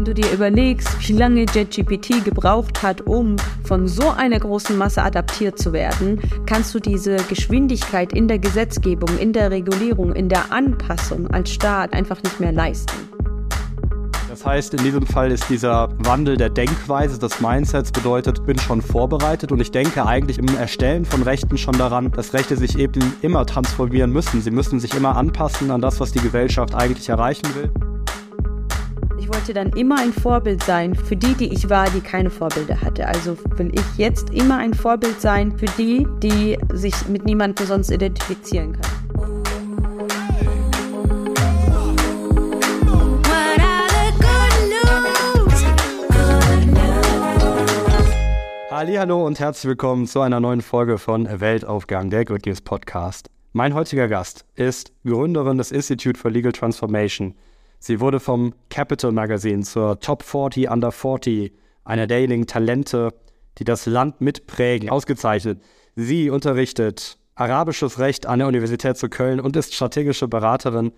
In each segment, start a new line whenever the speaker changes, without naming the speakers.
Wenn du dir überlegst, wie lange JetGPT gebraucht hat, um von so einer großen Masse adaptiert zu werden, kannst du diese Geschwindigkeit in der Gesetzgebung, in der Regulierung, in der Anpassung als Staat einfach nicht mehr leisten.
Das heißt, in diesem Fall ist dieser Wandel der Denkweise, des Mindsets bedeutet, bin schon vorbereitet und ich denke eigentlich im Erstellen von Rechten schon daran, dass Rechte sich eben immer transformieren müssen. Sie müssen sich immer anpassen an das, was die Gesellschaft eigentlich erreichen will.
Ich wollte dann immer ein Vorbild sein für die, die ich war, die keine Vorbilder hatte. Also will ich jetzt immer ein Vorbild sein für die, die sich mit niemandem sonst identifizieren können.
Hallo und herzlich willkommen zu einer neuen Folge von Weltaufgang, der Good News Podcast. Mein heutiger Gast ist Gründerin des Institute for Legal Transformation. Sie wurde vom Capital Magazine zur Top 40 Under 40, einer derjenigen Talente, die das Land mitprägen, ausgezeichnet. Sie unterrichtet arabisches Recht an der Universität zu Köln und ist strategische Beraterin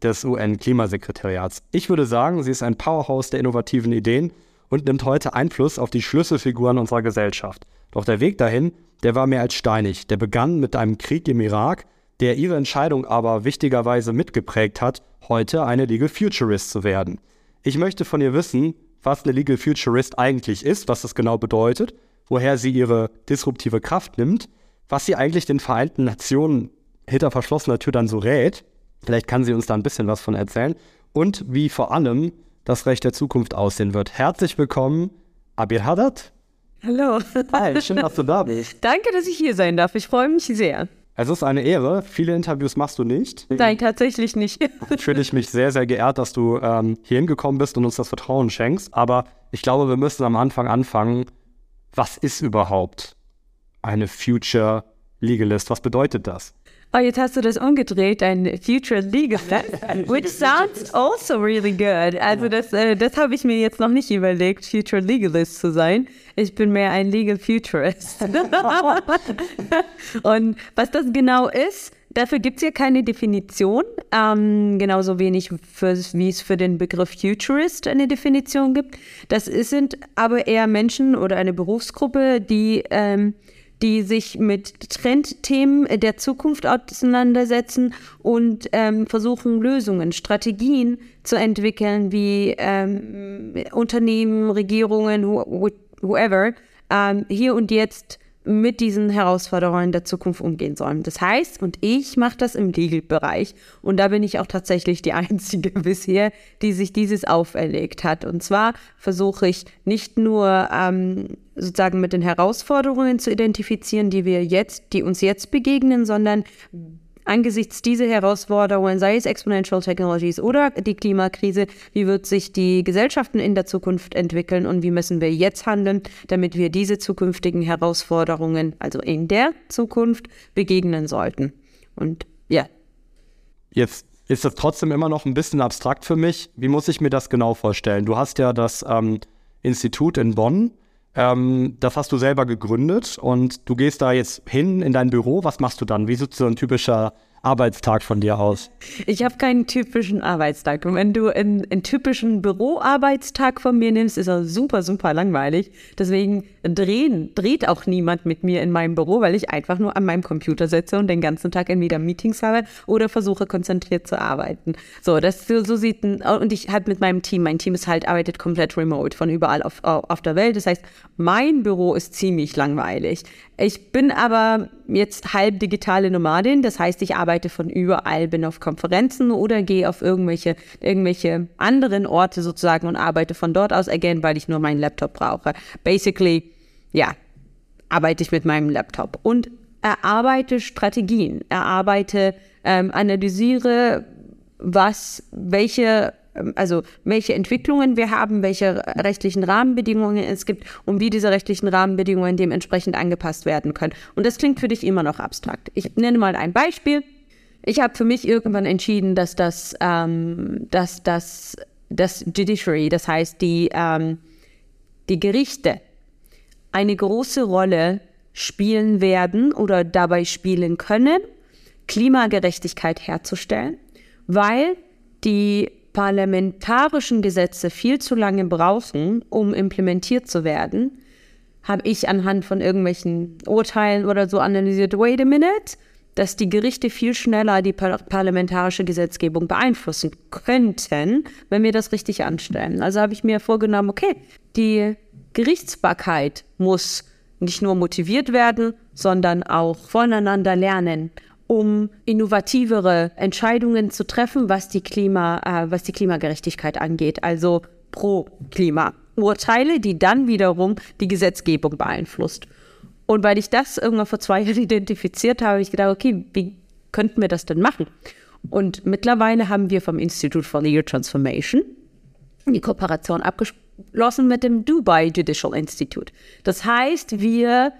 des UN-Klimasekretariats. Ich würde sagen, sie ist ein Powerhouse der innovativen Ideen und nimmt heute Einfluss auf die Schlüsselfiguren unserer Gesellschaft. Doch der Weg dahin, der war mehr als steinig. Der begann mit einem Krieg im Irak, der ihre Entscheidung aber wichtigerweise mitgeprägt hat, heute eine Legal Futurist zu werden. Ich möchte von ihr wissen, was eine Legal Futurist eigentlich ist, was das genau bedeutet, woher sie ihre disruptive Kraft nimmt, was sie eigentlich den Vereinten Nationen hinter verschlossener Tür dann so rät. Vielleicht kann sie uns da ein bisschen was von erzählen. Und wie vor allem das Recht der Zukunft aussehen wird. Herzlich willkommen, Abir Haddad.
Hallo.
Hi, schön, dass du da bist.
Danke, dass ich hier sein darf. Ich freue mich sehr.
Es ist eine Ehre. Viele Interviews machst du nicht.
Nein, tatsächlich nicht.
Fühle ich mich sehr, sehr geehrt, dass du ähm, hier hingekommen bist und uns das Vertrauen schenkst. Aber ich glaube, wir müssen am Anfang anfangen. Was ist überhaupt eine Future Legalist? Was bedeutet das?
Oh, jetzt hast du das umgedreht, ein Future Legalist, which sounds also really good. Also das, äh, das habe ich mir jetzt noch nicht überlegt, Future Legalist zu sein. Ich bin mehr ein Legal Futurist. Und was das genau ist, dafür gibt es ja keine Definition, ähm, genauso wenig für, wie es für den Begriff Futurist eine Definition gibt. Das sind aber eher Menschen oder eine Berufsgruppe, die ähm, die sich mit Trendthemen der Zukunft auseinandersetzen und ähm, versuchen, Lösungen, Strategien zu entwickeln, wie ähm, Unternehmen, Regierungen, who whoever, ähm, hier und jetzt mit diesen Herausforderungen der Zukunft umgehen sollen. Das heißt, und ich mache das im Legal-Bereich und da bin ich auch tatsächlich die Einzige bisher, die sich dieses auferlegt hat. Und zwar versuche ich nicht nur ähm, sozusagen mit den Herausforderungen zu identifizieren, die wir jetzt, die uns jetzt begegnen, sondern angesichts dieser Herausforderungen, sei es Exponential Technologies oder die Klimakrise, wie wird sich die Gesellschaften in der Zukunft entwickeln und wie müssen wir jetzt handeln, damit wir diese zukünftigen Herausforderungen, also in der Zukunft, begegnen sollten. Und ja.
Jetzt ist das trotzdem immer noch ein bisschen abstrakt für mich. Wie muss ich mir das genau vorstellen? Du hast ja das ähm, Institut in Bonn. Ähm, das hast du selber gegründet und du gehst da jetzt hin in dein Büro. Was machst du dann? Wie sieht so ein typischer Arbeitstag von dir aus?
Ich habe keinen typischen Arbeitstag. Und wenn du einen, einen, typischen Büroarbeitstag von mir nimmst, ist er super, super langweilig. Deswegen drehen, dreht auch niemand mit mir in meinem Büro, weil ich einfach nur an meinem Computer sitze und den ganzen Tag entweder Meetings habe oder versuche konzentriert zu arbeiten. So, das so, so sieht ein, und ich halt mit meinem Team, mein Team ist halt, arbeitet komplett remote von überall auf, auf der Welt. Das heißt, mein Büro ist ziemlich langweilig. Ich bin aber jetzt halb digitale Nomadin, das heißt, ich arbeite von überall, bin auf Konferenzen oder gehe auf irgendwelche, irgendwelche anderen Orte sozusagen und arbeite von dort aus, again, weil ich nur meinen Laptop brauche. Basically, ja, arbeite ich mit meinem Laptop und erarbeite Strategien, erarbeite, ähm, analysiere, was, welche also welche Entwicklungen wir haben, welche rechtlichen Rahmenbedingungen es gibt und wie diese rechtlichen Rahmenbedingungen dementsprechend angepasst werden können. Und das klingt für dich immer noch abstrakt. Ich nenne mal ein Beispiel. Ich habe für mich irgendwann entschieden, dass das, ähm, dass das, das Judiciary, das heißt die, ähm, die Gerichte, eine große Rolle spielen werden oder dabei spielen können, Klimagerechtigkeit herzustellen, weil die parlamentarischen Gesetze viel zu lange brauchen, um implementiert zu werden, habe ich anhand von irgendwelchen Urteilen oder so analysiert, wait a minute, dass die Gerichte viel schneller die par parlamentarische Gesetzgebung beeinflussen könnten, wenn wir das richtig anstellen. Also habe ich mir vorgenommen, okay, die Gerichtsbarkeit muss nicht nur motiviert werden, sondern auch voneinander lernen, um innovativere Entscheidungen zu treffen, was die, Klima, äh, was die Klimagerechtigkeit angeht, also pro Klima. Urteile, die dann wiederum die Gesetzgebung beeinflusst. Und weil ich das irgendwann vor zwei Jahren identifiziert habe, habe ich gedacht, okay, wie könnten wir das denn machen? Und mittlerweile haben wir vom Institute for Legal Transformation die Kooperation abgeschlossen mit dem Dubai Judicial Institute. Das heißt, wir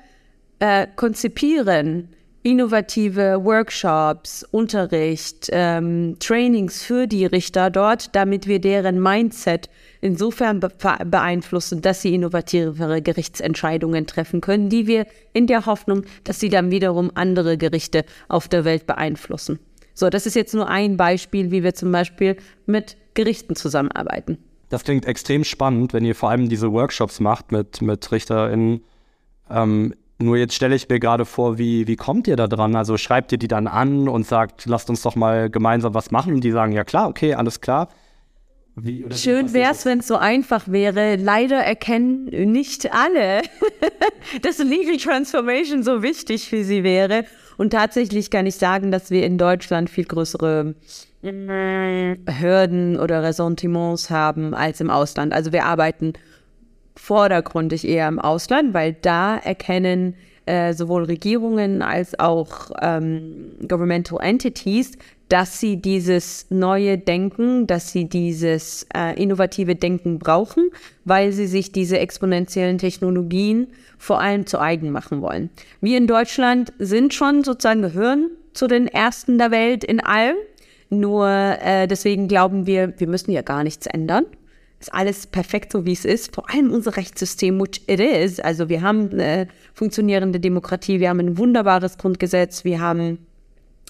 äh, konzipieren innovative Workshops, Unterricht, ähm, Trainings für die Richter dort, damit wir deren Mindset insofern be beeinflussen, dass sie innovativere Gerichtsentscheidungen treffen können, die wir in der Hoffnung, dass sie dann wiederum andere Gerichte auf der Welt beeinflussen. So, das ist jetzt nur ein Beispiel, wie wir zum Beispiel mit Gerichten zusammenarbeiten.
Das klingt extrem spannend, wenn ihr vor allem diese Workshops macht mit, mit RichterInnen. Ähm, nur jetzt stelle ich mir gerade vor, wie, wie kommt ihr da dran? Also schreibt ihr die dann an und sagt, lasst uns doch mal gemeinsam was machen? Und die sagen, ja klar, okay, alles klar.
Wie, Schön wäre es, wenn es so einfach wäre. Leider erkennen nicht alle, dass Legal Transformation so wichtig für sie wäre. Und tatsächlich kann ich sagen, dass wir in Deutschland viel größere Hürden oder Ressentiments haben als im Ausland. Also wir arbeiten vordergründig eher im Ausland, weil da erkennen äh, sowohl Regierungen als auch ähm, Governmental Entities, dass sie dieses neue Denken, dass sie dieses äh, innovative Denken brauchen, weil sie sich diese exponentiellen Technologien vor allem zu eigen machen wollen. Wir in Deutschland sind schon sozusagen gehören zu den Ersten der Welt in allem. Nur äh, deswegen glauben wir, wir müssen ja gar nichts ändern ist alles perfekt so, wie es ist. Vor allem unser Rechtssystem, which it is. Also wir haben eine funktionierende Demokratie, wir haben ein wunderbares Grundgesetz, wir haben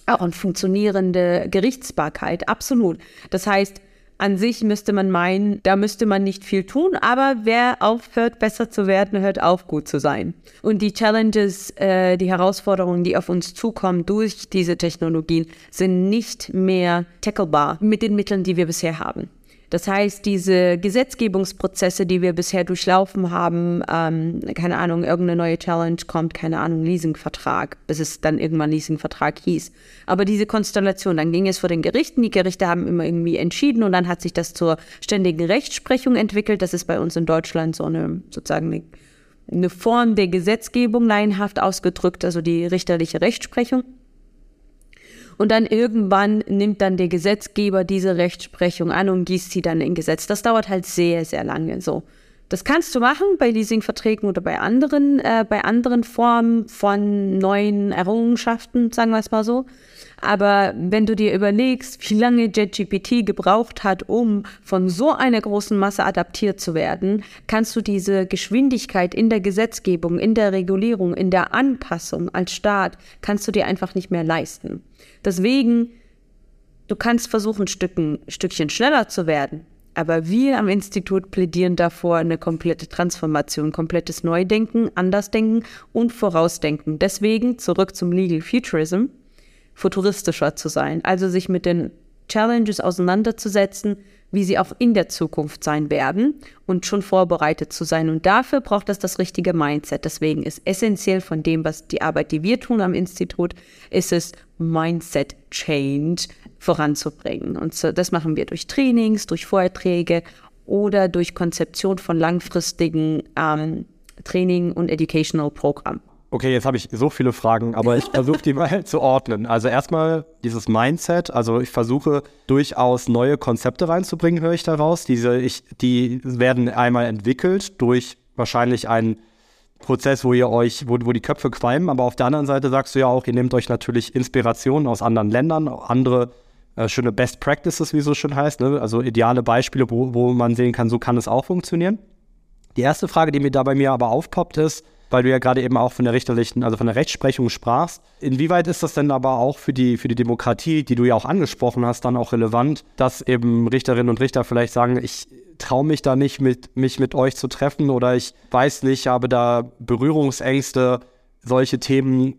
auch eine funktionierende Gerichtsbarkeit, absolut. Das heißt, an sich müsste man meinen, da müsste man nicht viel tun, aber wer aufhört, besser zu werden, hört auf, gut zu sein. Und die Challenges, äh, die Herausforderungen, die auf uns zukommen durch diese Technologien, sind nicht mehr tacklebar mit den Mitteln, die wir bisher haben. Das heißt, diese Gesetzgebungsprozesse, die wir bisher durchlaufen haben, ähm, keine Ahnung, irgendeine neue Challenge kommt, keine Ahnung, Leasingvertrag, bis es dann irgendwann Leasingvertrag hieß. Aber diese Konstellation, dann ging es vor den Gerichten, die Gerichte haben immer irgendwie entschieden und dann hat sich das zur ständigen Rechtsprechung entwickelt. Das ist bei uns in Deutschland so eine sozusagen eine, eine Form der Gesetzgebung laienhaft ausgedrückt, also die richterliche Rechtsprechung. Und dann irgendwann nimmt dann der Gesetzgeber diese Rechtsprechung an und gießt sie dann in Gesetz. Das dauert halt sehr, sehr lange so. Das kannst du machen bei Leasingverträgen oder bei anderen, äh, bei anderen Formen von neuen Errungenschaften, sagen wir es mal so. Aber wenn du dir überlegst, wie lange JetGPT gebraucht hat, um von so einer großen Masse adaptiert zu werden, kannst du diese Geschwindigkeit in der Gesetzgebung, in der Regulierung, in der Anpassung als Staat, kannst du dir einfach nicht mehr leisten. Deswegen, du kannst versuchen, Stücken, Stückchen schneller zu werden. Aber wir am Institut plädieren davor eine komplette Transformation, komplettes Neudenken, Andersdenken und Vorausdenken. Deswegen zurück zum Legal Futurism futuristischer zu sein, also sich mit den Challenges auseinanderzusetzen, wie sie auch in der Zukunft sein werden und schon vorbereitet zu sein. Und dafür braucht es das richtige Mindset. Deswegen ist essentiell von dem, was die Arbeit, die wir tun am Institut, ist es, Mindset Change voranzubringen. Und so, das machen wir durch Trainings, durch Vorträge oder durch Konzeption von langfristigen ähm, Training- und Educational Programmen.
Okay, jetzt habe ich so viele Fragen, aber ich versuche die mal zu ordnen. Also erstmal dieses Mindset, also ich versuche durchaus neue Konzepte reinzubringen, höre ich daraus. Diese, ich, die werden einmal entwickelt durch wahrscheinlich einen Prozess, wo ihr euch, wo, wo die Köpfe qualmen, aber auf der anderen Seite sagst du ja auch, ihr nehmt euch natürlich Inspirationen aus anderen Ländern, andere äh, schöne Best Practices, wie es so schön heißt, ne? also ideale Beispiele, wo, wo man sehen kann, so kann es auch funktionieren. Die erste Frage, die mir da bei mir aber aufpoppt, ist, weil du ja gerade eben auch von der richterlichen, also von der Rechtsprechung sprachst. Inwieweit ist das denn aber auch für die, für die Demokratie, die du ja auch angesprochen hast, dann auch relevant, dass eben Richterinnen und Richter vielleicht sagen, ich traue mich da nicht, mit, mich mit euch zu treffen oder ich weiß nicht, habe da Berührungsängste, solche Themen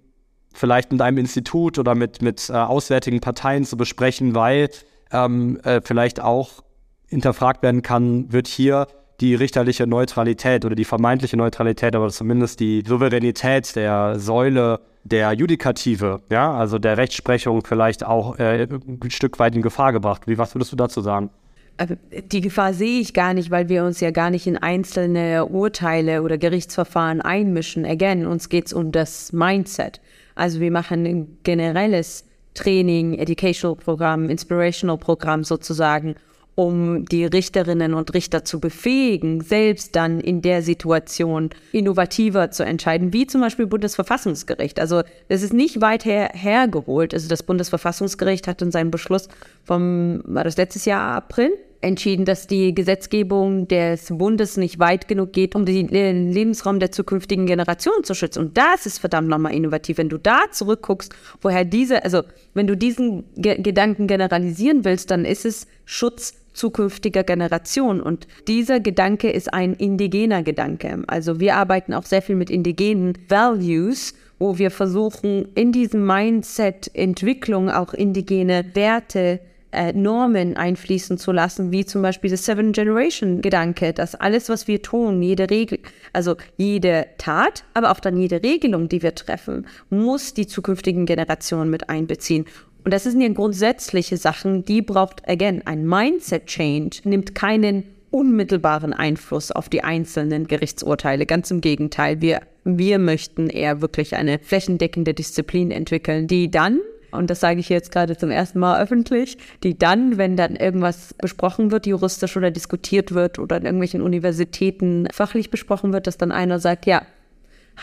vielleicht mit einem Institut oder mit, mit äh, auswärtigen Parteien zu besprechen, weil ähm, äh, vielleicht auch hinterfragt werden kann, wird hier die richterliche Neutralität oder die vermeintliche Neutralität, aber zumindest die Souveränität der Säule der Judikative, ja, also der Rechtsprechung vielleicht auch äh, ein Stück weit in Gefahr gebracht. Wie was würdest du dazu sagen?
Also, die Gefahr sehe ich gar nicht, weil wir uns ja gar nicht in einzelne Urteile oder Gerichtsverfahren einmischen. Again, uns geht es um das Mindset. Also wir machen ein generelles Training, Educational Programm, Inspirational Programm sozusagen, um die Richterinnen und Richter zu befähigen, selbst dann in der Situation innovativer zu entscheiden, wie zum Beispiel Bundesverfassungsgericht. Also es ist nicht weit her, hergeholt. Also das Bundesverfassungsgericht hat in seinem Beschluss vom, war das letztes Jahr April, entschieden, dass die Gesetzgebung des Bundes nicht weit genug geht, um den Lebensraum der zukünftigen Generation zu schützen. Und das ist verdammt nochmal innovativ. Wenn du da zurückguckst, woher diese, also wenn du diesen Ge Gedanken generalisieren willst, dann ist es Schutz zukünftiger Generation. Und dieser Gedanke ist ein indigener Gedanke. Also wir arbeiten auch sehr viel mit indigenen Values wo wir versuchen, in diesem Mindset Entwicklung auch indigene Werte äh, Normen einfließen zu lassen, wie zum Beispiel das Seven Generation Gedanke, dass alles, was wir tun, jede Regel, also jede Tat, aber auch dann jede Regelung, die wir treffen, muss die zukünftigen Generationen mit einbeziehen. Und das sind ja grundsätzliche Sachen, die braucht, again, ein Mindset Change, nimmt keinen unmittelbaren Einfluss auf die einzelnen Gerichtsurteile. Ganz im Gegenteil, wir, wir möchten eher wirklich eine flächendeckende Disziplin entwickeln, die dann und das sage ich jetzt gerade zum ersten Mal öffentlich, die dann, wenn dann irgendwas besprochen wird, juristisch oder diskutiert wird oder in irgendwelchen Universitäten fachlich besprochen wird, dass dann einer sagt, ja,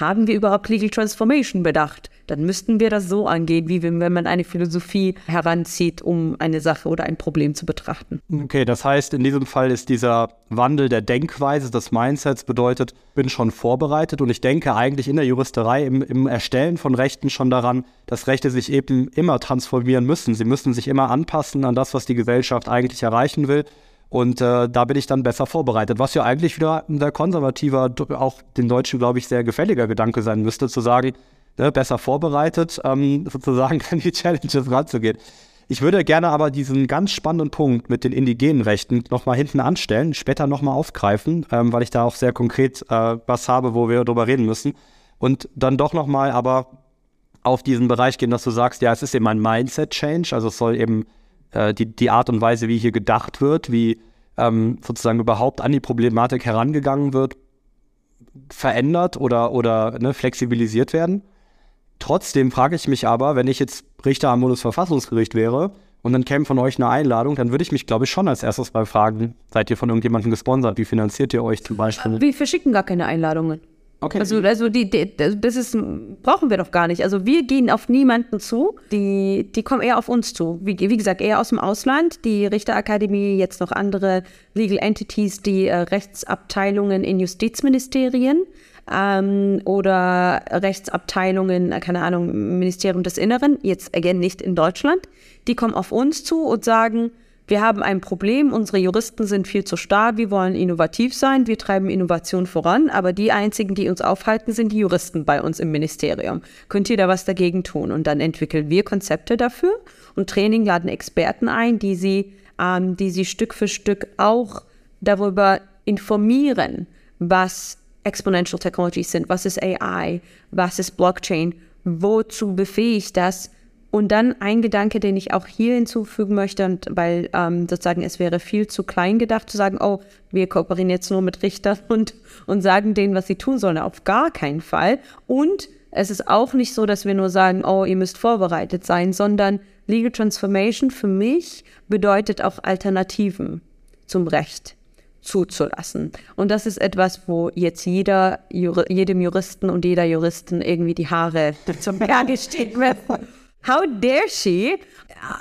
haben wir überhaupt Legal Transformation bedacht? Dann müssten wir das so angehen, wie wenn man eine Philosophie heranzieht, um eine Sache oder ein Problem zu betrachten.
Okay, das heißt, in diesem Fall ist dieser Wandel der Denkweise, des Mindsets bedeutet, bin schon vorbereitet und ich denke eigentlich in der Juristerei, im, im Erstellen von Rechten schon daran, dass Rechte sich eben immer transformieren müssen. Sie müssen sich immer anpassen an das, was die Gesellschaft eigentlich erreichen will. Und äh, da bin ich dann besser vorbereitet, was ja eigentlich wieder ein sehr konservativer, auch den Deutschen, glaube ich, sehr gefälliger Gedanke sein müsste, zu sagen, ne, besser vorbereitet, ähm, sozusagen an die Challenges ranzugehen. Ich würde gerne aber diesen ganz spannenden Punkt mit den indigenen Rechten nochmal hinten anstellen, später nochmal aufgreifen, ähm, weil ich da auch sehr konkret äh, was habe, wo wir drüber reden müssen. Und dann doch nochmal aber auf diesen Bereich gehen, dass du sagst, ja, es ist eben ein Mindset-Change, also es soll eben äh, die, die Art und Weise, wie hier gedacht wird, wie ähm, sozusagen überhaupt an die Problematik herangegangen wird, verändert oder, oder ne, flexibilisiert werden. Trotzdem frage ich mich aber, wenn ich jetzt Richter am Bundesverfassungsgericht wäre und dann käme von euch eine Einladung, dann würde ich mich, glaube ich, schon als erstes mal fragen, seid ihr von irgendjemandem gesponsert? Wie finanziert ihr euch zum Beispiel?
Wir verschicken gar keine Einladungen. Okay. Also, also die, die, das ist, brauchen wir doch gar nicht. Also wir gehen auf niemanden zu, die, die kommen eher auf uns zu. Wie, wie gesagt, eher aus dem Ausland. Die Richterakademie, jetzt noch andere Legal Entities, die äh, Rechtsabteilungen in Justizministerien ähm, oder Rechtsabteilungen, äh, keine Ahnung, Ministerium des Inneren, jetzt again nicht in Deutschland. Die kommen auf uns zu und sagen, wir haben ein Problem, unsere Juristen sind viel zu starr, wir wollen innovativ sein, wir treiben Innovation voran, aber die einzigen, die uns aufhalten, sind die Juristen bei uns im Ministerium. Könnt ihr da was dagegen tun? Und dann entwickeln wir Konzepte dafür und Training laden Experten ein, die sie, ähm, die sie Stück für Stück auch darüber informieren, was Exponential Technologies sind, was ist AI, was ist Blockchain, wozu befähigt das und dann ein Gedanke, den ich auch hier hinzufügen möchte, und weil ähm, sozusagen es wäre viel zu klein gedacht zu sagen, oh, wir kooperieren jetzt nur mit Richtern und, und sagen denen, was sie tun sollen. Auf gar keinen Fall. Und es ist auch nicht so, dass wir nur sagen, oh, ihr müsst vorbereitet sein, sondern Legal Transformation für mich bedeutet auch Alternativen zum Recht zuzulassen. Und das ist etwas, wo jetzt jeder, jedem Juristen und jeder Juristin irgendwie die Haare zum Berge stehen werden. How dare she?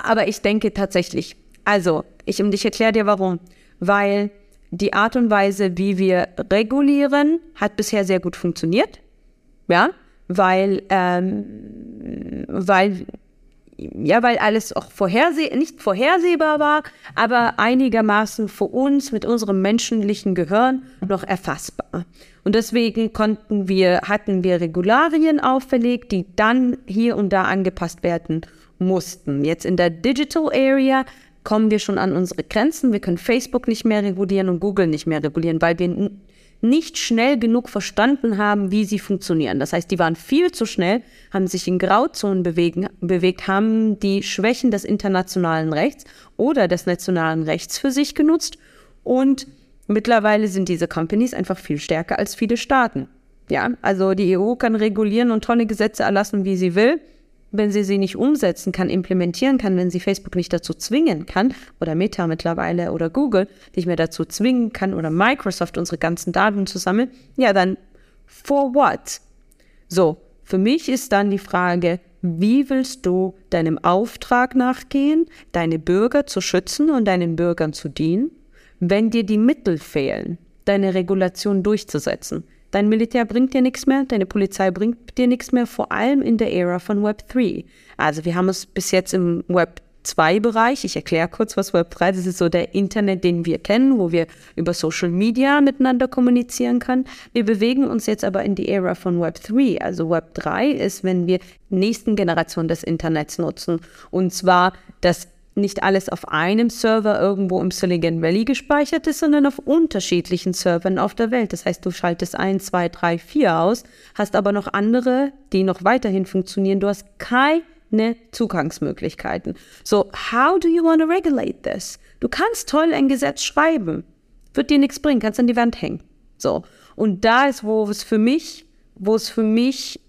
Aber ich denke tatsächlich, also, ich, ich erkläre dir warum. Weil die Art und Weise, wie wir regulieren, hat bisher sehr gut funktioniert. ja, weil, ähm, weil ja, weil alles auch vorherseh nicht vorhersehbar war, aber einigermaßen für uns mit unserem menschlichen Gehirn noch erfassbar. Und deswegen konnten wir, hatten wir Regularien auferlegt, die dann hier und da angepasst werden mussten. Jetzt in der Digital Area kommen wir schon an unsere Grenzen. Wir können Facebook nicht mehr regulieren und Google nicht mehr regulieren, weil wir nicht schnell genug verstanden haben, wie sie funktionieren. Das heißt, die waren viel zu schnell, haben sich in Grauzonen bewegen, bewegt, haben die Schwächen des internationalen Rechts oder des nationalen Rechts für sich genutzt und mittlerweile sind diese Companies einfach viel stärker als viele Staaten. Ja, also die EU kann regulieren und tolle Gesetze erlassen, wie sie will wenn sie sie nicht umsetzen kann, implementieren kann, wenn sie Facebook nicht dazu zwingen kann, oder Meta mittlerweile oder Google nicht mehr dazu zwingen kann, oder Microsoft unsere ganzen Daten zu sammeln, ja, dann for what? So, für mich ist dann die Frage, wie willst du deinem Auftrag nachgehen, deine Bürger zu schützen und deinen Bürgern zu dienen, wenn dir die Mittel fehlen, deine Regulation durchzusetzen? Dein Militär bringt dir nichts mehr, deine Polizei bringt dir nichts mehr, vor allem in der Ära von Web 3. Also wir haben es bis jetzt im Web 2-Bereich. Ich erkläre kurz, was Web 3 ist. Das ist so der Internet, den wir kennen, wo wir über Social Media miteinander kommunizieren können. Wir bewegen uns jetzt aber in die Ära von Web 3. Also Web 3 ist, wenn wir nächsten Generation des Internets nutzen. Und zwar das nicht alles auf einem Server irgendwo im Silicon Valley gespeichert ist, sondern auf unterschiedlichen Servern auf der Welt. Das heißt, du schaltest ein, zwei, drei, vier aus, hast aber noch andere, die noch weiterhin funktionieren. Du hast keine Zugangsmöglichkeiten. So, how do you want to regulate this? Du kannst toll ein Gesetz schreiben, wird dir nichts bringen, kannst an die Wand hängen. So, und da ist, wo es für mich, wo es für mich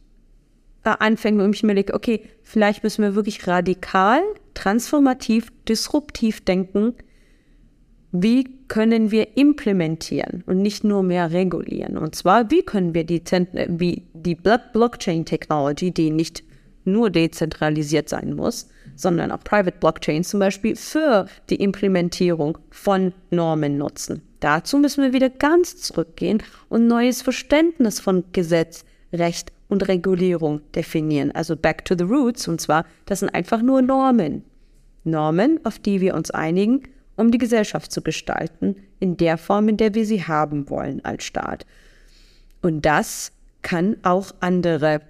äh, anfängt, wo ich mir denke, okay, vielleicht müssen wir wirklich radikal transformativ, disruptiv denken, wie können wir implementieren und nicht nur mehr regulieren. Und zwar, wie können wir die, die Blockchain-Technology, die nicht nur dezentralisiert sein muss, sondern auch Private Blockchain zum Beispiel für die Implementierung von Normen nutzen. Dazu müssen wir wieder ganz zurückgehen und neues Verständnis von Gesetz, Recht und Regulierung definieren. Also back to the roots. Und zwar, das sind einfach nur Normen. Normen, auf die wir uns einigen, um die Gesellschaft zu gestalten, in der Form, in der wir sie haben wollen als Staat. Und das kann auch andere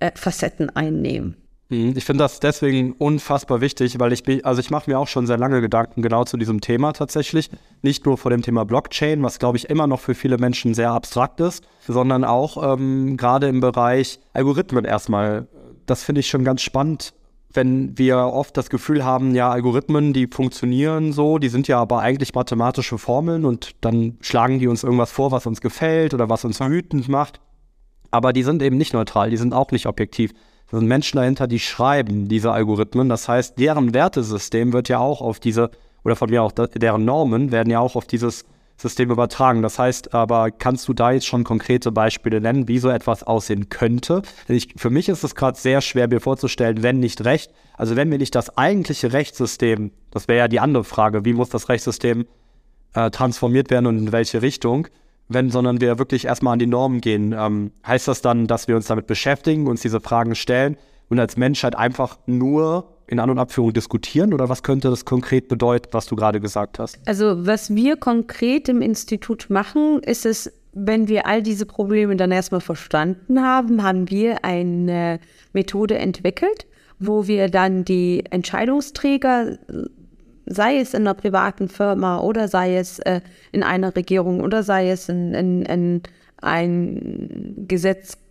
äh, Facetten einnehmen.
Mhm. Ich finde das deswegen unfassbar wichtig, weil ich also ich mache mir auch schon sehr lange Gedanken genau zu diesem Thema tatsächlich. Nicht nur vor dem Thema Blockchain, was glaube ich immer noch für viele Menschen sehr abstrakt ist, sondern auch ähm, gerade im Bereich Algorithmen erstmal. Das finde ich schon ganz spannend, wenn wir oft das Gefühl haben, ja, Algorithmen, die funktionieren so, die sind ja aber eigentlich mathematische Formeln und dann schlagen die uns irgendwas vor, was uns gefällt oder was uns wütend macht. Aber die sind eben nicht neutral, die sind auch nicht objektiv. Da sind Menschen dahinter, die schreiben diese Algorithmen. Das heißt, deren Wertesystem wird ja auch auf diese, oder von mir auch deren Normen werden ja auch auf dieses System übertragen. Das heißt aber, kannst du da jetzt schon konkrete Beispiele nennen, wie so etwas aussehen könnte? Denn ich, für mich ist es gerade sehr schwer, mir vorzustellen, wenn nicht Recht, also wenn wir nicht das eigentliche Rechtssystem, das wäre ja die andere Frage, wie muss das Rechtssystem äh, transformiert werden und in welche Richtung, wenn, sondern wir wirklich erstmal an die Normen gehen. Ähm, heißt das dann, dass wir uns damit beschäftigen, uns diese Fragen stellen und als Menschheit einfach nur in An- und Abführung diskutieren oder was könnte das konkret bedeuten, was du gerade gesagt hast?
Also was wir konkret im Institut machen, ist es, wenn wir all diese Probleme dann erstmal verstanden haben, haben wir eine Methode entwickelt, wo wir dann die Entscheidungsträger sei es in einer privaten Firma oder sei es äh, in einer Regierung oder sei es in, in, in ein Gesetzgebungsverfahrensentwurf,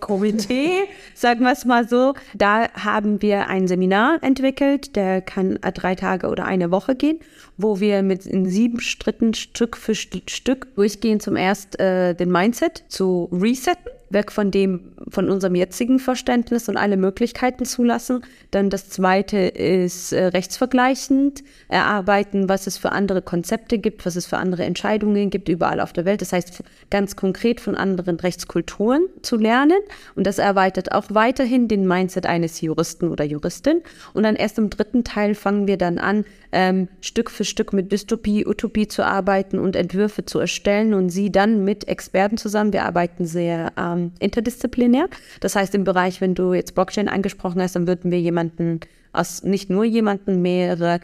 Komitee, sagen wir es mal so. Da haben wir ein Seminar entwickelt, der kann drei Tage oder eine Woche gehen, wo wir mit in sieben Schritten Stück für Stück durchgehen. Zum erst äh, den Mindset zu resetten weg von dem, von unserem jetzigen Verständnis und alle Möglichkeiten zulassen. Dann das zweite ist äh, rechtsvergleichend erarbeiten, was es für andere Konzepte gibt, was es für andere Entscheidungen gibt überall auf der Welt. Das heißt, ganz konkret von anderen Rechtskulturen zu lernen. Und das erweitert auch weiterhin den Mindset eines Juristen oder Juristin. Und dann erst im dritten Teil fangen wir dann an, ähm, Stück für Stück mit Dystopie, Utopie zu arbeiten und Entwürfe zu erstellen und sie dann mit Experten zusammen. Wir arbeiten sehr ähm, interdisziplinär. Das heißt, im Bereich, wenn du jetzt Blockchain angesprochen hast, dann würden wir jemanden aus, nicht nur jemanden, mehrere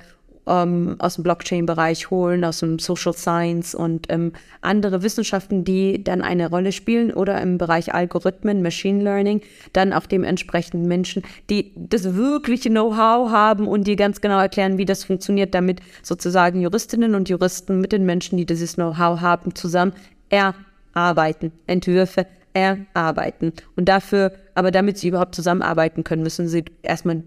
ähm, aus dem Blockchain-Bereich holen, aus dem Social Science und ähm, andere Wissenschaften, die dann eine Rolle spielen oder im Bereich Algorithmen, Machine Learning, dann auch dementsprechend Menschen, die das wirkliche Know-how haben und die ganz genau erklären, wie das funktioniert, damit sozusagen Juristinnen und Juristen mit den Menschen, die dieses Know-how haben, zusammen erarbeiten, Entwürfe erarbeiten. Und dafür, aber damit sie überhaupt zusammenarbeiten können, müssen sie erstmal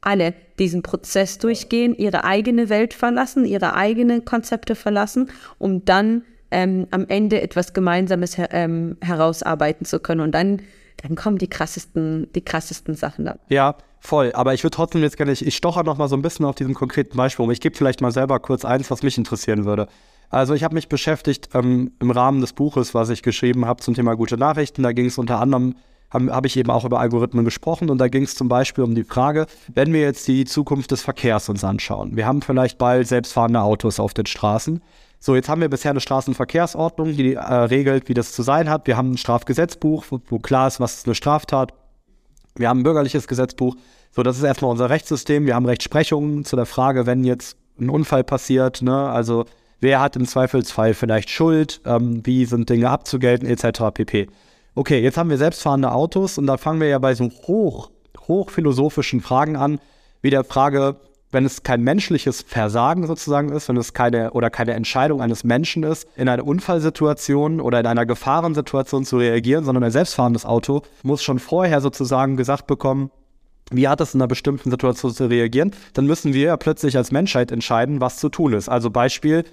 alle diesen Prozess durchgehen, ihre eigene Welt verlassen, ihre eigenen Konzepte verlassen, um dann ähm, am Ende etwas Gemeinsames her ähm, herausarbeiten zu können. Und dann, dann kommen die krassesten, die krassesten Sachen da.
Ja, voll. Aber ich würde trotzdem jetzt gerne, ich, ich stocher noch mal so ein bisschen auf diesem konkreten Beispiel um. Ich gebe vielleicht mal selber kurz eins, was mich interessieren würde. Also ich habe mich beschäftigt ähm, im Rahmen des Buches, was ich geschrieben habe zum Thema gute Nachrichten. Da ging es unter anderem habe hab ich eben auch über Algorithmen gesprochen und da ging es zum Beispiel um die Frage, wenn wir jetzt die Zukunft des Verkehrs uns anschauen. Wir haben vielleicht bald selbstfahrende Autos auf den Straßen. So, jetzt haben wir bisher eine Straßenverkehrsordnung, die äh, regelt, wie das zu sein hat. Wir haben ein Strafgesetzbuch, wo, wo klar ist, was ist eine Straftat. Wir haben ein bürgerliches Gesetzbuch. So, das ist erstmal unser Rechtssystem. Wir haben Rechtsprechungen zu der Frage, wenn jetzt ein Unfall passiert, ne, also wer hat im Zweifelsfall vielleicht Schuld, ähm, wie sind Dinge abzugelten, etc. pp. Okay, jetzt haben wir selbstfahrende Autos und da fangen wir ja bei so hoch, hochphilosophischen Fragen an, wie der Frage, wenn es kein menschliches Versagen sozusagen ist, wenn es keine oder keine Entscheidung eines Menschen ist, in einer Unfallsituation oder in einer Gefahrensituation zu reagieren, sondern ein selbstfahrendes Auto muss schon vorher sozusagen gesagt bekommen, wie hat es in einer bestimmten Situation zu reagieren, dann müssen wir ja plötzlich als Menschheit entscheiden, was zu tun ist. Also Beispiel,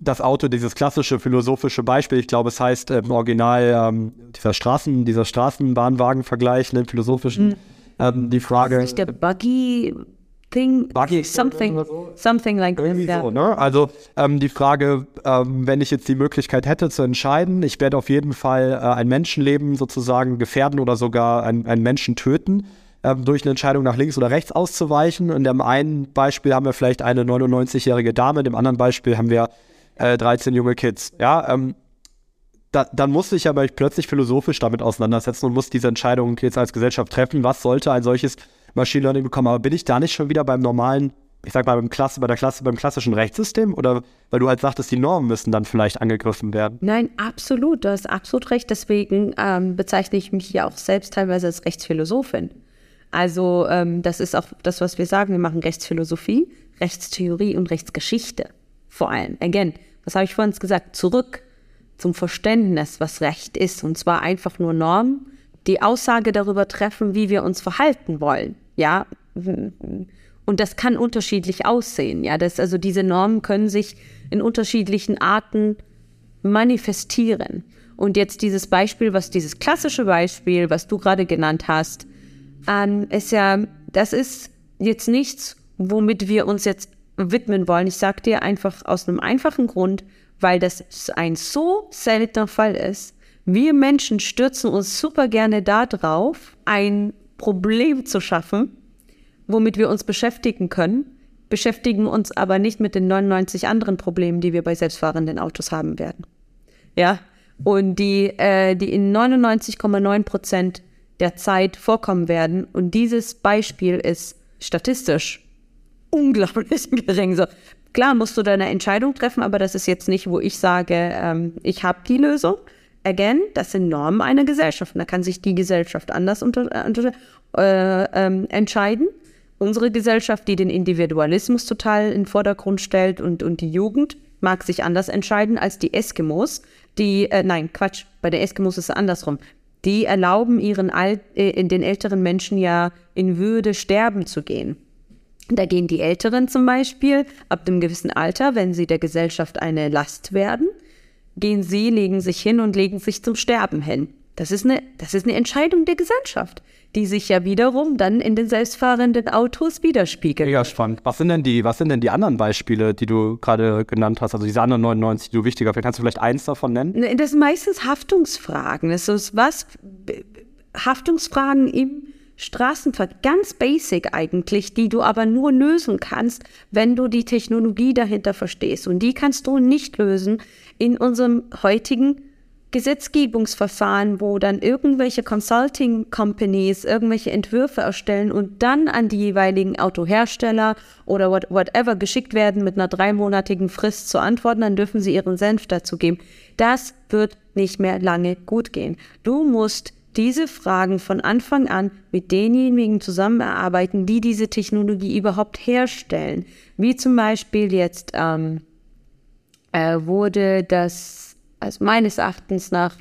das Auto, dieses klassische philosophische Beispiel, ich glaube, es heißt im Original ähm, dieser Straßen, dieser Straßenbahnwagen-Vergleich, ne, philosophischen, mhm. ähm, die Frage.
Ist der Buggy Thing,
Buggy
something, so. something like
Irgendwie that. So, ne? Also ähm, die Frage, ähm, wenn ich jetzt die Möglichkeit hätte zu entscheiden, ich werde auf jeden Fall äh, ein Menschenleben sozusagen gefährden oder sogar ein, einen Menschen töten, ähm, durch eine Entscheidung nach links oder rechts auszuweichen. In dem einen Beispiel haben wir vielleicht eine 99-jährige Dame, in dem anderen Beispiel haben wir äh, 13 junge Kids. Ja, ähm, da, dann musste ich aber plötzlich philosophisch damit auseinandersetzen und muss diese Entscheidung jetzt als Gesellschaft treffen. Was sollte ein solches Machine Learning bekommen? Aber bin ich da nicht schon wieder beim normalen, ich sag mal, beim Klasse, bei der Klasse, beim klassischen Rechtssystem? Oder weil du halt sagtest, die Normen müssen dann vielleicht angegriffen werden?
Nein, absolut. Du hast absolut recht. Deswegen ähm, bezeichne ich mich ja auch selbst teilweise als Rechtsphilosophin. Also ähm, das ist auch das, was wir sagen. Wir machen Rechtsphilosophie, Rechtstheorie und Rechtsgeschichte vor allem. Again, was habe ich vorhin gesagt? Zurück zum Verständnis, was Recht ist. Und zwar einfach nur Normen, die Aussage darüber treffen, wie wir uns verhalten wollen. Ja. Und das kann unterschiedlich aussehen. Ja, das, also diese Normen können sich in unterschiedlichen Arten manifestieren. Und jetzt dieses Beispiel, was dieses klassische Beispiel, was du gerade genannt hast, ähm, ist ja, das ist jetzt nichts, womit wir uns jetzt widmen wollen. Ich sage dir einfach aus einem einfachen Grund, weil das ein so seltener Fall ist. Wir Menschen stürzen uns super gerne darauf, ein Problem zu schaffen, womit wir uns beschäftigen können, beschäftigen uns aber nicht mit den 99 anderen Problemen, die wir bei selbstfahrenden Autos haben werden. Ja, und die, äh, die in 99,9 Prozent der Zeit vorkommen werden. Und dieses Beispiel ist statistisch unglaublich gering. So, klar musst du deine Entscheidung treffen, aber das ist jetzt nicht, wo ich sage, ähm, ich habe die Lösung. Again, das sind Normen einer Gesellschaft. Und da kann sich die Gesellschaft anders unter, äh, unter, äh, ähm, entscheiden. Unsere Gesellschaft, die den Individualismus total in den Vordergrund stellt und, und die Jugend, mag sich anders entscheiden als die Eskimos, die, äh, nein, Quatsch, bei den Eskimos ist es andersrum. Die erlauben ihren Alt, äh, den älteren Menschen ja in Würde sterben zu gehen. Da gehen die Älteren zum Beispiel ab dem gewissen Alter, wenn sie der Gesellschaft eine Last werden, gehen sie, legen sich hin und legen sich zum Sterben hin. Das ist eine, das ist eine Entscheidung der Gesellschaft. die sich ja wiederum dann in den selbstfahrenden Autos widerspiegeln.
Mega spannend. Was sind denn die, was sind denn die anderen Beispiele, die du gerade genannt hast? Also diese anderen 99, die du wichtiger findest. Kannst du vielleicht eins davon nennen?
Ne, das sind meistens Haftungsfragen. Das ist was Haftungsfragen im Straßenverkehr, ganz basic eigentlich, die du aber nur lösen kannst, wenn du die Technologie dahinter verstehst. Und die kannst du nicht lösen in unserem heutigen Gesetzgebungsverfahren, wo dann irgendwelche Consulting Companies irgendwelche Entwürfe erstellen und dann an die jeweiligen Autohersteller oder what, whatever geschickt werden mit einer dreimonatigen Frist zu antworten, dann dürfen sie ihren Senf dazu geben. Das wird nicht mehr lange gut gehen. Du musst diese Fragen von Anfang an mit denjenigen zusammenarbeiten, die diese Technologie überhaupt herstellen. Wie zum Beispiel jetzt ähm, äh, wurde das also meines Erachtens nach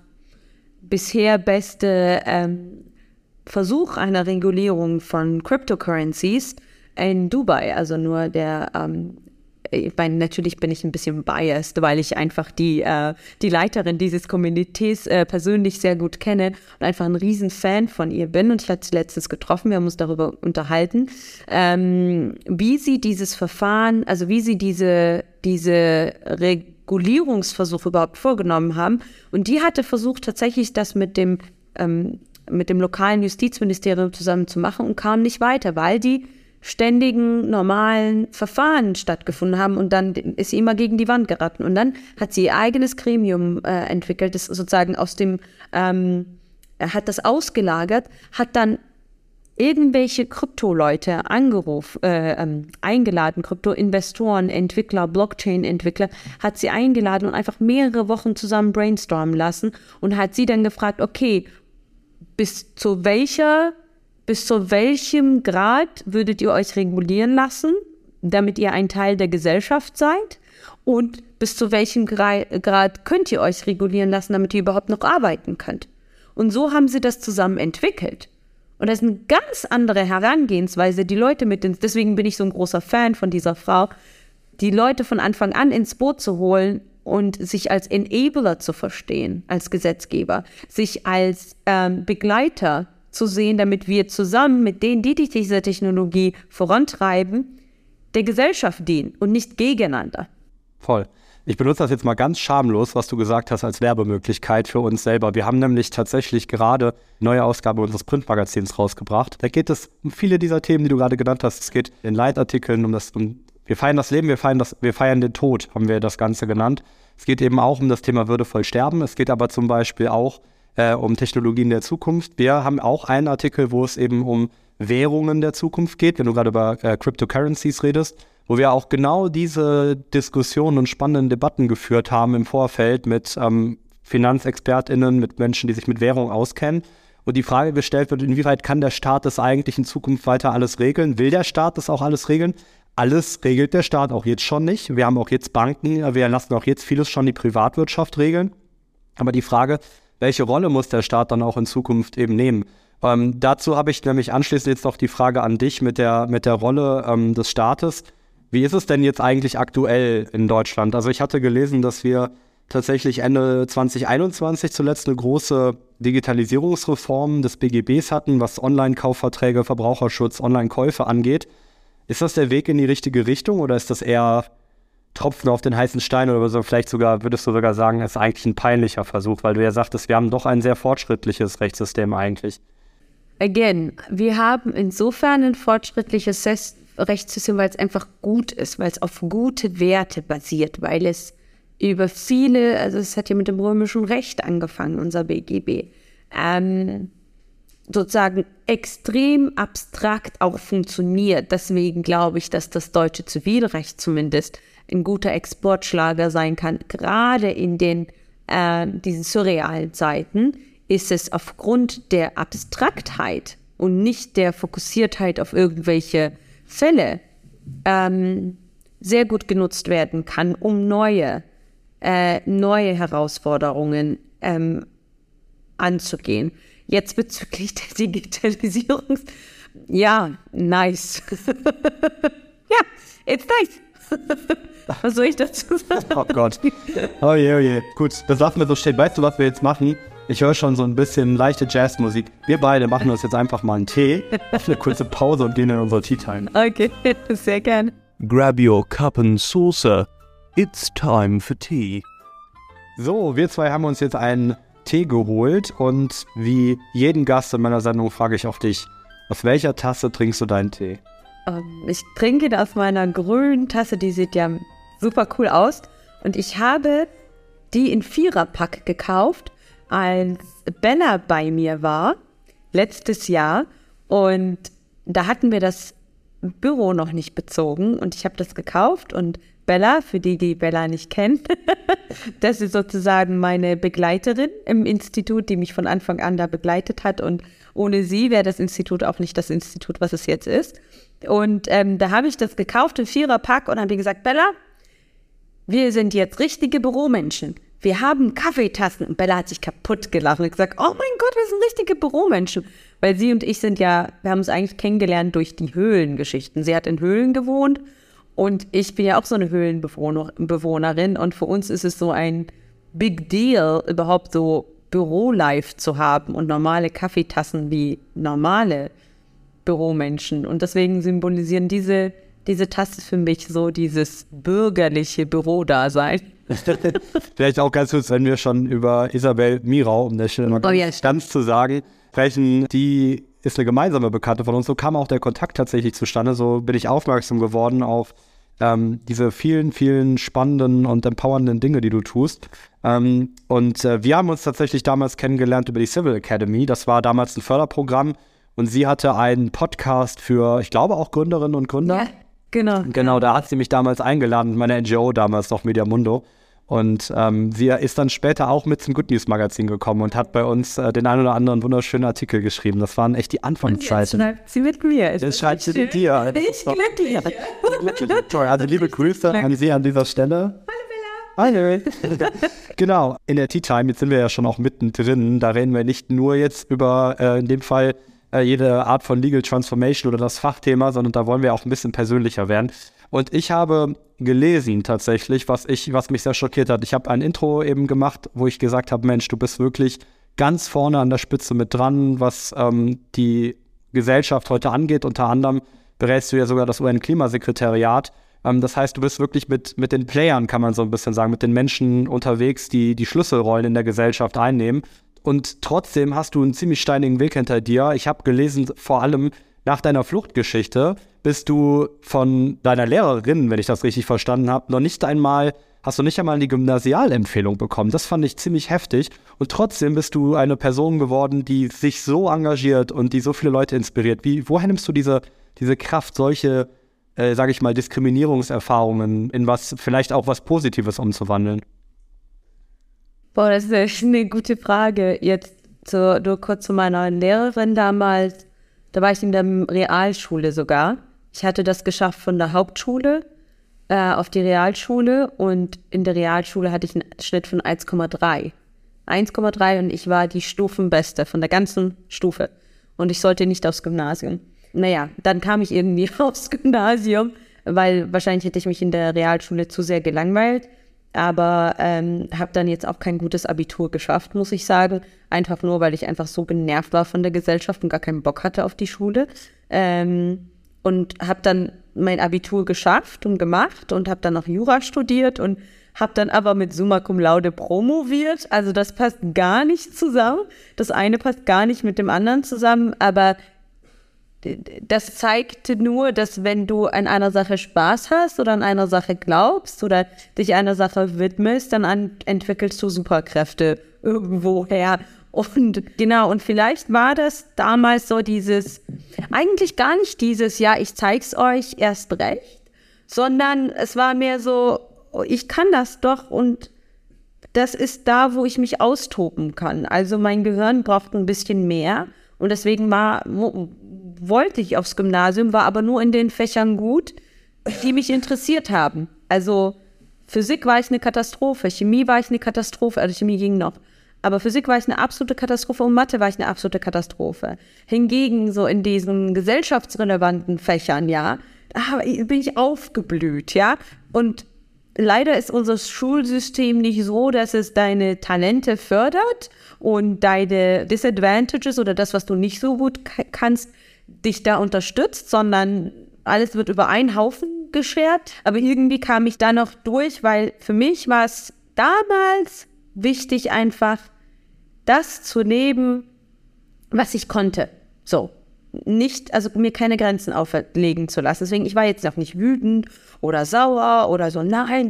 bisher beste ähm, Versuch einer Regulierung von Cryptocurrencies in Dubai. Also nur der, ähm, ich meine, natürlich bin ich ein bisschen biased, weil ich einfach die, äh, die Leiterin dieses Komitees äh, persönlich sehr gut kenne und einfach ein Riesenfan von ihr bin. Und ich hatte sie letztens getroffen, wir haben uns darüber unterhalten, ähm, wie sie dieses Verfahren, also wie sie diese, diese Regulierung Regulierungsversuch überhaupt vorgenommen haben. Und die hatte versucht, tatsächlich das mit dem, ähm, mit dem lokalen Justizministerium zusammen zu machen und kam nicht weiter, weil die ständigen normalen Verfahren stattgefunden haben und dann ist sie immer gegen die Wand geraten. Und dann hat sie ihr eigenes Gremium äh, entwickelt, das sozusagen aus dem, ähm, hat das ausgelagert, hat dann irgendwelche Krypto-Leute angerufen, äh, ähm, eingeladen, Krypto-Investoren, Entwickler, Blockchain-Entwickler, hat sie eingeladen und einfach mehrere Wochen zusammen brainstormen lassen und hat sie dann gefragt, okay, bis zu welcher, bis zu welchem Grad würdet ihr euch regulieren lassen, damit ihr ein Teil der Gesellschaft seid? Und bis zu welchem Grad könnt ihr euch regulieren lassen, damit ihr überhaupt noch arbeiten könnt? Und so haben sie das zusammen entwickelt. Und das ist eine ganz andere Herangehensweise, die Leute mit den, deswegen bin ich so ein großer Fan von dieser Frau, die Leute von Anfang an ins Boot zu holen und sich als Enabler zu verstehen, als Gesetzgeber, sich als ähm, Begleiter zu sehen, damit wir zusammen mit denen, die diese Technologie vorantreiben, der Gesellschaft dienen und nicht gegeneinander.
Voll. Ich benutze das jetzt mal ganz schamlos, was du gesagt hast, als Werbemöglichkeit für uns selber. Wir haben nämlich tatsächlich gerade neue Ausgabe unseres Printmagazins rausgebracht. Da geht es um viele dieser Themen, die du gerade genannt hast. Es geht in Leitartikeln um das, um wir feiern das Leben, wir feiern, das, wir feiern den Tod, haben wir das Ganze genannt. Es geht eben auch um das Thema würdevoll sterben. Es geht aber zum Beispiel auch äh, um Technologien der Zukunft. Wir haben auch einen Artikel, wo es eben um Währungen der Zukunft geht, wenn du gerade über äh, Cryptocurrencies redest wo wir auch genau diese Diskussionen und spannenden Debatten geführt haben im Vorfeld mit ähm, FinanzexpertInnen, mit Menschen, die sich mit Währung auskennen. Und die Frage gestellt wird, inwieweit kann der Staat das eigentlich in Zukunft weiter alles regeln? Will der Staat das auch alles regeln? Alles regelt der Staat auch jetzt schon nicht. Wir haben auch jetzt Banken, wir lassen auch jetzt vieles schon die Privatwirtschaft regeln. Aber die Frage, welche Rolle muss der Staat dann auch in Zukunft eben nehmen? Ähm, dazu habe ich nämlich anschließend jetzt noch die Frage an dich mit der, mit der Rolle ähm, des Staates. Wie ist es denn jetzt eigentlich aktuell in Deutschland? Also ich hatte gelesen, dass wir tatsächlich Ende 2021 zuletzt eine große Digitalisierungsreform des BGBs hatten, was Online-Kaufverträge, Verbraucherschutz, Online-Käufe angeht. Ist das der Weg in die richtige Richtung oder ist das eher Tropfen auf den heißen Stein oder so? Vielleicht sogar, würdest du sogar sagen, ist eigentlich ein peinlicher Versuch, weil du ja sagtest, wir haben doch ein sehr fortschrittliches Rechtssystem eigentlich.
Again, wir haben insofern ein fortschrittliches Rechtssystem, weil es einfach gut ist, weil es auf gute Werte basiert, weil es über viele, also es hat ja mit dem römischen Recht angefangen, unser BGB, ähm, sozusagen extrem abstrakt auch funktioniert. Deswegen glaube ich, dass das deutsche Zivilrecht zumindest ein guter Exportschlager sein kann. Gerade in den äh, diesen surrealen Zeiten ist es aufgrund der Abstraktheit und nicht der Fokussiertheit auf irgendwelche Fälle ähm, sehr gut genutzt werden kann, um neue, äh, neue Herausforderungen ähm, anzugehen. Jetzt bezüglich der Digitalisierung. Ja, nice. ja, it's nice. Was soll ich dazu sagen?
Oh Gott. Oh je, oh je. Gut, das lassen wir so stehen. Weißt du, was wir jetzt machen? Ich höre schon so ein bisschen leichte Jazzmusik. Wir beide machen uns jetzt einfach mal einen Tee, eine kurze Pause und gehen in unsere Tea Time.
Okay, sehr gern.
Grab your cup and saucer. It's time for tea.
So, wir zwei haben uns jetzt einen Tee geholt und wie jeden Gast in meiner Sendung frage ich auch dich, aus welcher Tasse trinkst du deinen Tee?
Ähm, ich trinke ihn aus meiner grünen Tasse, die sieht ja super cool aus. Und ich habe die in Viererpack gekauft, als Bella bei mir war, letztes Jahr. Und da hatten wir das Büro noch nicht bezogen und ich habe das gekauft und Bella, für die, die Bella nicht kennen, das ist sozusagen meine Begleiterin im Institut, die mich von Anfang an da begleitet hat und ohne sie wäre das Institut auch nicht das Institut, was es jetzt ist. Und ähm, da habe ich das gekauft, im Viererpack und habe gesagt, Bella, wir sind jetzt richtige Büromenschen. Wir haben Kaffeetassen. Und Bella hat sich kaputt gelacht und gesagt, oh mein Gott, wir sind richtige Büromenschen. Weil sie und ich sind ja, wir haben uns eigentlich kennengelernt durch die Höhlengeschichten. Sie hat in Höhlen gewohnt und ich bin ja auch so eine Höhlenbewohnerin. Und für uns ist es so ein Big Deal, überhaupt so Bürolife zu haben und normale Kaffeetassen wie normale Büromenschen. Und deswegen symbolisieren diese diese Taste für mich so dieses bürgerliche Bürodasein.
Vielleicht auch ganz kurz, wenn wir schon über Isabel Mirau, um das Stelle mal oh, ja, ganz zu sagen, sprechen, die ist eine gemeinsame Bekannte von uns. So kam auch der Kontakt tatsächlich zustande. So bin ich aufmerksam geworden auf ähm, diese vielen, vielen spannenden und empowernden Dinge, die du tust. Ähm, und äh, wir haben uns tatsächlich damals kennengelernt über die Civil Academy. Das war damals ein Förderprogramm. Und sie hatte einen Podcast für, ich glaube, auch Gründerinnen und Gründer. Ja.
Genau.
Genau, da hat sie mich damals eingeladen, meine NGO damals noch Mediamundo. Und ähm, sie ist dann später auch mit zum Good News Magazin gekommen und hat bei uns äh, den einen oder anderen wunderschönen Artikel geschrieben. Das waren echt die Anfangszeiten.
Und jetzt schreibt sie mit mir.
Jetzt schreibt sie mit dir.
Ich glücklich.
Toll. Also liebe Grüße an Sie an dieser Stelle. Hallo Bella. Hallo. genau, in der Tea Time, jetzt sind wir ja schon auch mittendrin. Da reden wir nicht nur jetzt über, äh, in dem Fall, äh, jede Art von Legal Transformation oder das Fachthema, sondern da wollen wir auch ein bisschen persönlicher werden. Und ich habe gelesen tatsächlich, was ich, was mich sehr schockiert hat. Ich habe ein Intro eben gemacht, wo ich gesagt habe, Mensch, du bist wirklich ganz vorne an der Spitze mit dran, was ähm, die Gesellschaft heute angeht. Unter anderem berätst du ja sogar das UN-Klimasekretariat. Ähm, das heißt, du bist wirklich mit, mit den Playern, kann man so ein bisschen sagen, mit den Menschen unterwegs, die die Schlüsselrollen in der Gesellschaft einnehmen. Und trotzdem hast du einen ziemlich steinigen Weg hinter dir. Ich habe gelesen, vor allem nach deiner Fluchtgeschichte bist du von deiner Lehrerin, wenn ich das richtig verstanden habe, noch nicht einmal, hast du nicht einmal die Gymnasialempfehlung bekommen. Das fand ich ziemlich heftig. Und trotzdem bist du eine Person geworden, die sich so engagiert und die so viele Leute inspiriert. Wie, woher nimmst du diese, diese Kraft, solche, äh, sage ich mal, Diskriminierungserfahrungen in was, vielleicht auch was Positives umzuwandeln?
Boah, das ist eine gute Frage. Jetzt so, nur kurz zu meiner Lehrerin damals. Da war ich in der Realschule sogar. Ich hatte das geschafft von der Hauptschule äh, auf die Realschule und in der Realschule hatte ich einen Schnitt von 1,3. 1,3 und ich war die Stufenbeste von der ganzen Stufe. Und ich sollte nicht aufs Gymnasium. Naja, dann kam ich irgendwie aufs Gymnasium, weil wahrscheinlich hätte ich mich in der Realschule zu sehr gelangweilt aber ähm, habe dann jetzt auch kein gutes Abitur geschafft, muss ich sagen. Einfach nur, weil ich einfach so genervt war von der Gesellschaft und gar keinen Bock hatte auf die Schule. Ähm, und habe dann mein Abitur geschafft und gemacht und habe dann noch Jura studiert und habe dann aber mit Summa Cum Laude promoviert. Also das passt gar nicht zusammen. Das eine passt gar nicht mit dem anderen zusammen, aber das zeigte nur, dass wenn du an einer Sache Spaß hast oder an einer Sache glaubst oder dich einer Sache widmest, dann an, entwickelst du Superkräfte irgendwoher. Und genau, und vielleicht war das damals so dieses, eigentlich gar nicht dieses, ja, ich zeig's euch erst recht, sondern es war mehr so, oh, ich kann das doch und das ist da, wo ich mich austoben kann. Also mein Gehirn braucht ein bisschen mehr und deswegen war, wollte ich aufs Gymnasium, war aber nur in den Fächern gut, die mich interessiert haben. Also Physik war ich eine Katastrophe, Chemie war ich eine Katastrophe, also Chemie ging noch. Aber Physik war ich eine absolute Katastrophe und Mathe war ich eine absolute Katastrophe. Hingegen so in diesen gesellschaftsrelevanten Fächern, ja, bin ich aufgeblüht, ja. Und leider ist unser Schulsystem nicht so, dass es deine Talente fördert und deine Disadvantages oder das, was du nicht so gut kannst, dich da unterstützt, sondern alles wird über einen Haufen geschert. Aber irgendwie kam ich da noch durch, weil für mich war es damals wichtig, einfach das zu nehmen, was ich konnte. So. Nicht, also mir keine Grenzen auferlegen zu lassen. Deswegen, ich war jetzt auch nicht wütend oder sauer oder so, nein,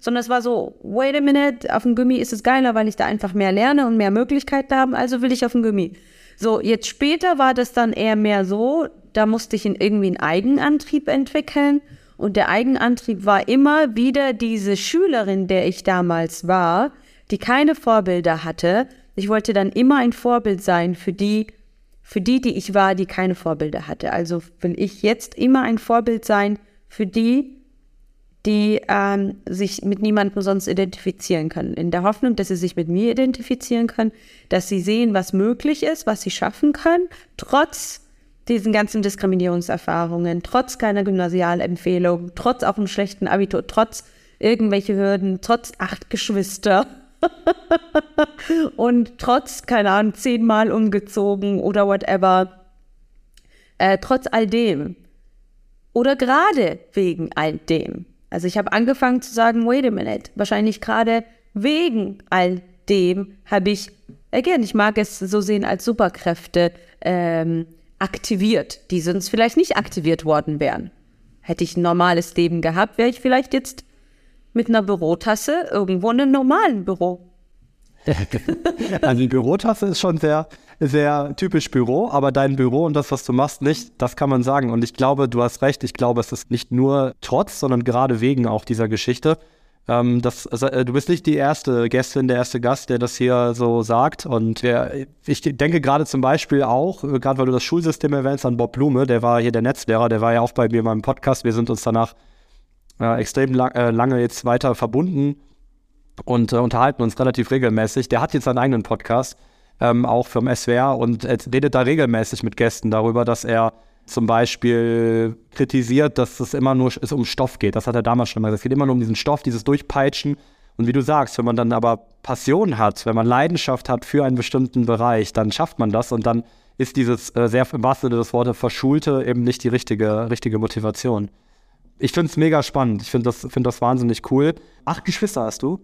sondern es war so, wait a minute, auf dem Gummi ist es geiler, weil ich da einfach mehr lerne und mehr Möglichkeiten habe, also will ich auf dem Gummi. So, jetzt später war das dann eher mehr so, da musste ich irgendwie einen Eigenantrieb entwickeln. Und der Eigenantrieb war immer wieder diese Schülerin, der ich damals war, die keine Vorbilder hatte. Ich wollte dann immer ein Vorbild sein für die, für die, die ich war, die keine Vorbilder hatte. Also will ich jetzt immer ein Vorbild sein für die, die ähm, sich mit niemandem sonst identifizieren können. In der Hoffnung, dass sie sich mit mir identifizieren können, dass sie sehen, was möglich ist, was sie schaffen können, trotz diesen ganzen Diskriminierungserfahrungen, trotz keiner Gymnasialempfehlung, trotz auch einem schlechten Abitur, trotz irgendwelche Hürden, trotz acht Geschwister und trotz, keine Ahnung, zehnmal umgezogen oder whatever, äh, trotz all dem oder gerade wegen all dem. Also ich habe angefangen zu sagen, wait a minute, wahrscheinlich gerade wegen all dem habe ich, again, ich mag es so sehen als Superkräfte, ähm, aktiviert, die sonst vielleicht nicht aktiviert worden wären. Hätte ich ein normales Leben gehabt, wäre ich vielleicht jetzt mit einer Bürotasse irgendwo in einem normalen Büro.
Also die Bürotasse ist schon sehr, sehr typisch Büro, aber dein Büro und das, was du machst, nicht, das kann man sagen. Und ich glaube, du hast recht, ich glaube, es ist nicht nur trotz, sondern gerade wegen auch dieser Geschichte. Ähm, das, also, äh, du bist nicht die erste Gästin, der erste Gast, der das hier so sagt. Und der, ich denke gerade zum Beispiel auch, äh, gerade weil du das Schulsystem erwähnst, an Bob Blume, der war hier der Netzlehrer, der war ja auch bei mir in meinem Podcast. Wir sind uns danach äh, extrem lang, äh, lange jetzt weiter verbunden und äh, unterhalten uns relativ regelmäßig. Der hat jetzt seinen eigenen Podcast, ähm, auch vom SWR, und redet da regelmäßig mit Gästen darüber, dass er zum Beispiel kritisiert, dass es immer nur es um Stoff geht. Das hat er damals schon mal gesagt. Es geht immer nur um diesen Stoff, dieses Durchpeitschen. Und wie du sagst, wenn man dann aber Passion hat, wenn man Leidenschaft hat für einen bestimmten Bereich, dann schafft man das und dann ist dieses äh, sehr im wahrsten Sinne des Wortes Verschulte eben nicht die richtige, richtige Motivation. Ich finde es mega spannend. Ich finde das, find das wahnsinnig cool. Acht Geschwister hast du?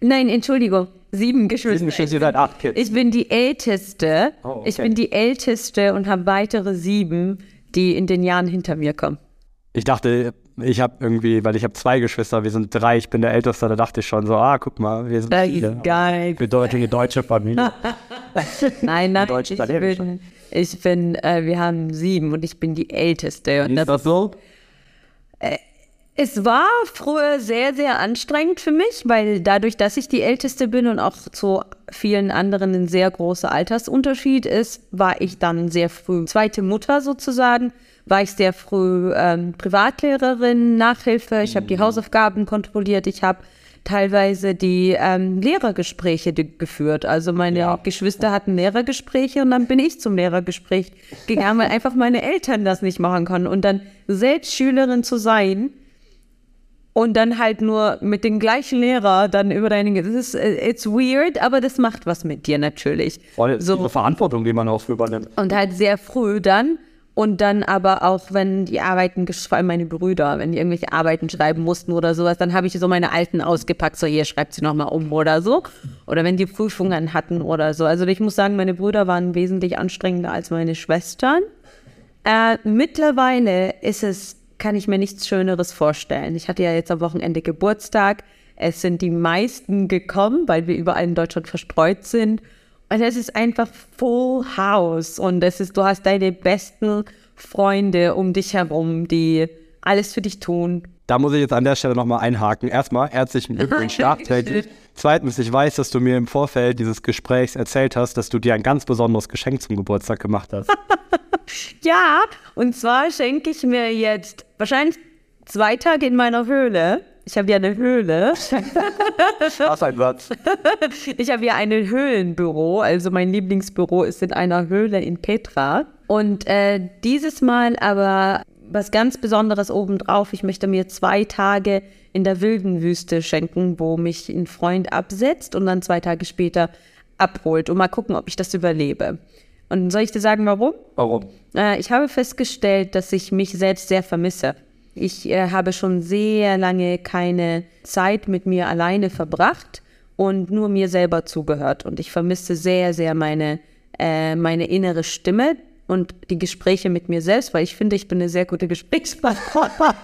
Nein, Entschuldigung. Sieben Geschwister.
Sieben Geschwister, ihr seid acht Kids.
Ich bin die Älteste. Oh, okay. Ich bin die Älteste und habe weitere sieben die in den Jahren hinter mir kommen.
Ich dachte, ich habe irgendwie, weil ich habe zwei Geschwister, wir sind drei, ich bin der Älteste, da dachte ich schon so, ah, guck mal, wir sind
das viele. geil.
Bedeutige deutsche Familie.
nein, nein, ich bin, ich bin äh, wir haben sieben und ich bin die Älteste.
Und ist das so?
Äh, es war früher sehr, sehr anstrengend für mich, weil dadurch, dass ich die Älteste bin und auch zu vielen anderen ein sehr großer Altersunterschied ist, war ich dann sehr früh zweite Mutter sozusagen, war ich sehr früh ähm, Privatlehrerin, Nachhilfe, ich habe die mhm. Hausaufgaben kontrolliert, ich habe teilweise die ähm, Lehrergespräche geführt. Also meine ja. Geschwister hatten Lehrergespräche und dann bin ich zum Lehrergespräch gegangen, weil einfach meine Eltern das nicht machen konnten. Und dann selbst Schülerin zu sein, und dann halt nur mit dem gleichen Lehrer dann über deine, das ist, äh, it's weird, aber das macht was mit dir natürlich.
Voll, so eine Verantwortung, die man auch übernimmt.
Und halt sehr früh dann und dann aber auch, wenn die Arbeiten, vor allem meine Brüder, wenn die irgendwelche Arbeiten schreiben mussten oder sowas, dann habe ich so meine alten ausgepackt, so hier schreibt sie nochmal um oder so. Oder wenn die Prüfungen hatten oder so. Also ich muss sagen, meine Brüder waren wesentlich anstrengender als meine Schwestern. Äh, mittlerweile ist es kann ich mir nichts Schöneres vorstellen. Ich hatte ja jetzt am Wochenende Geburtstag. Es sind die meisten gekommen, weil wir überall in Deutschland verstreut sind. Und es ist einfach Full House. Und es ist, du hast deine besten Freunde um dich herum, die alles für dich tun.
Da muss ich jetzt an der Stelle nochmal einhaken. Erstmal herzlichen Glückwunsch nachträglich. Zweitens, ich weiß, dass du mir im Vorfeld dieses Gesprächs erzählt hast, dass du dir ein ganz besonderes Geschenk zum Geburtstag gemacht hast.
ja, und zwar schenke ich mir jetzt wahrscheinlich zwei Tage in meiner Höhle. Ich habe ja eine Höhle.
Was ein Satz.
Ich habe ja ein Höhlenbüro. Also mein Lieblingsbüro ist in einer Höhle in Petra. Und äh, dieses Mal aber was ganz Besonderes obendrauf. Ich möchte mir zwei Tage in der wilden Wüste schenken, wo mich ein Freund absetzt und dann zwei Tage später abholt und mal gucken, ob ich das überlebe. Und soll ich dir sagen, warum?
Warum?
Äh, ich habe festgestellt, dass ich mich selbst sehr vermisse. Ich äh, habe schon sehr lange keine Zeit mit mir alleine verbracht und nur mir selber zugehört. Und ich vermisse sehr, sehr meine, äh, meine innere Stimme und die Gespräche mit mir selbst, weil ich finde, ich bin eine sehr gute Gesprächspartnerin.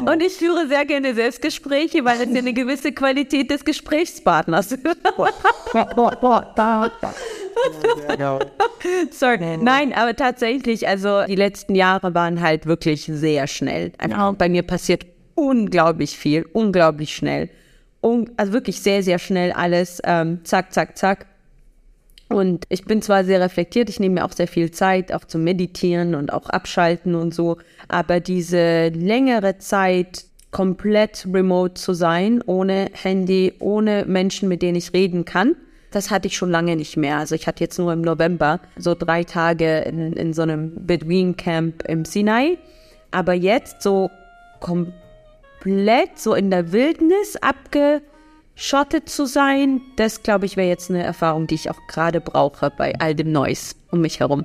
Und ich führe sehr gerne Selbstgespräche, weil es ja eine gewisse Qualität des Gesprächspartners ist. Sorry. Nein, aber tatsächlich, also die letzten Jahre waren halt wirklich sehr schnell. Einfach bei mir passiert unglaublich viel, unglaublich schnell. Un also wirklich sehr, sehr schnell alles. Ähm, zack, zack, zack. Und ich bin zwar sehr reflektiert, ich nehme mir auch sehr viel Zeit, auch zum Meditieren und auch abschalten und so, aber diese längere Zeit komplett remote zu sein, ohne Handy, ohne Menschen, mit denen ich reden kann, das hatte ich schon lange nicht mehr. Also ich hatte jetzt nur im November so drei Tage in, in so einem Bedouin Camp im Sinai, aber jetzt so komplett so in der Wildnis abge schottet zu sein, das glaube ich wäre jetzt eine Erfahrung, die ich auch gerade brauche bei all dem Neues um mich herum.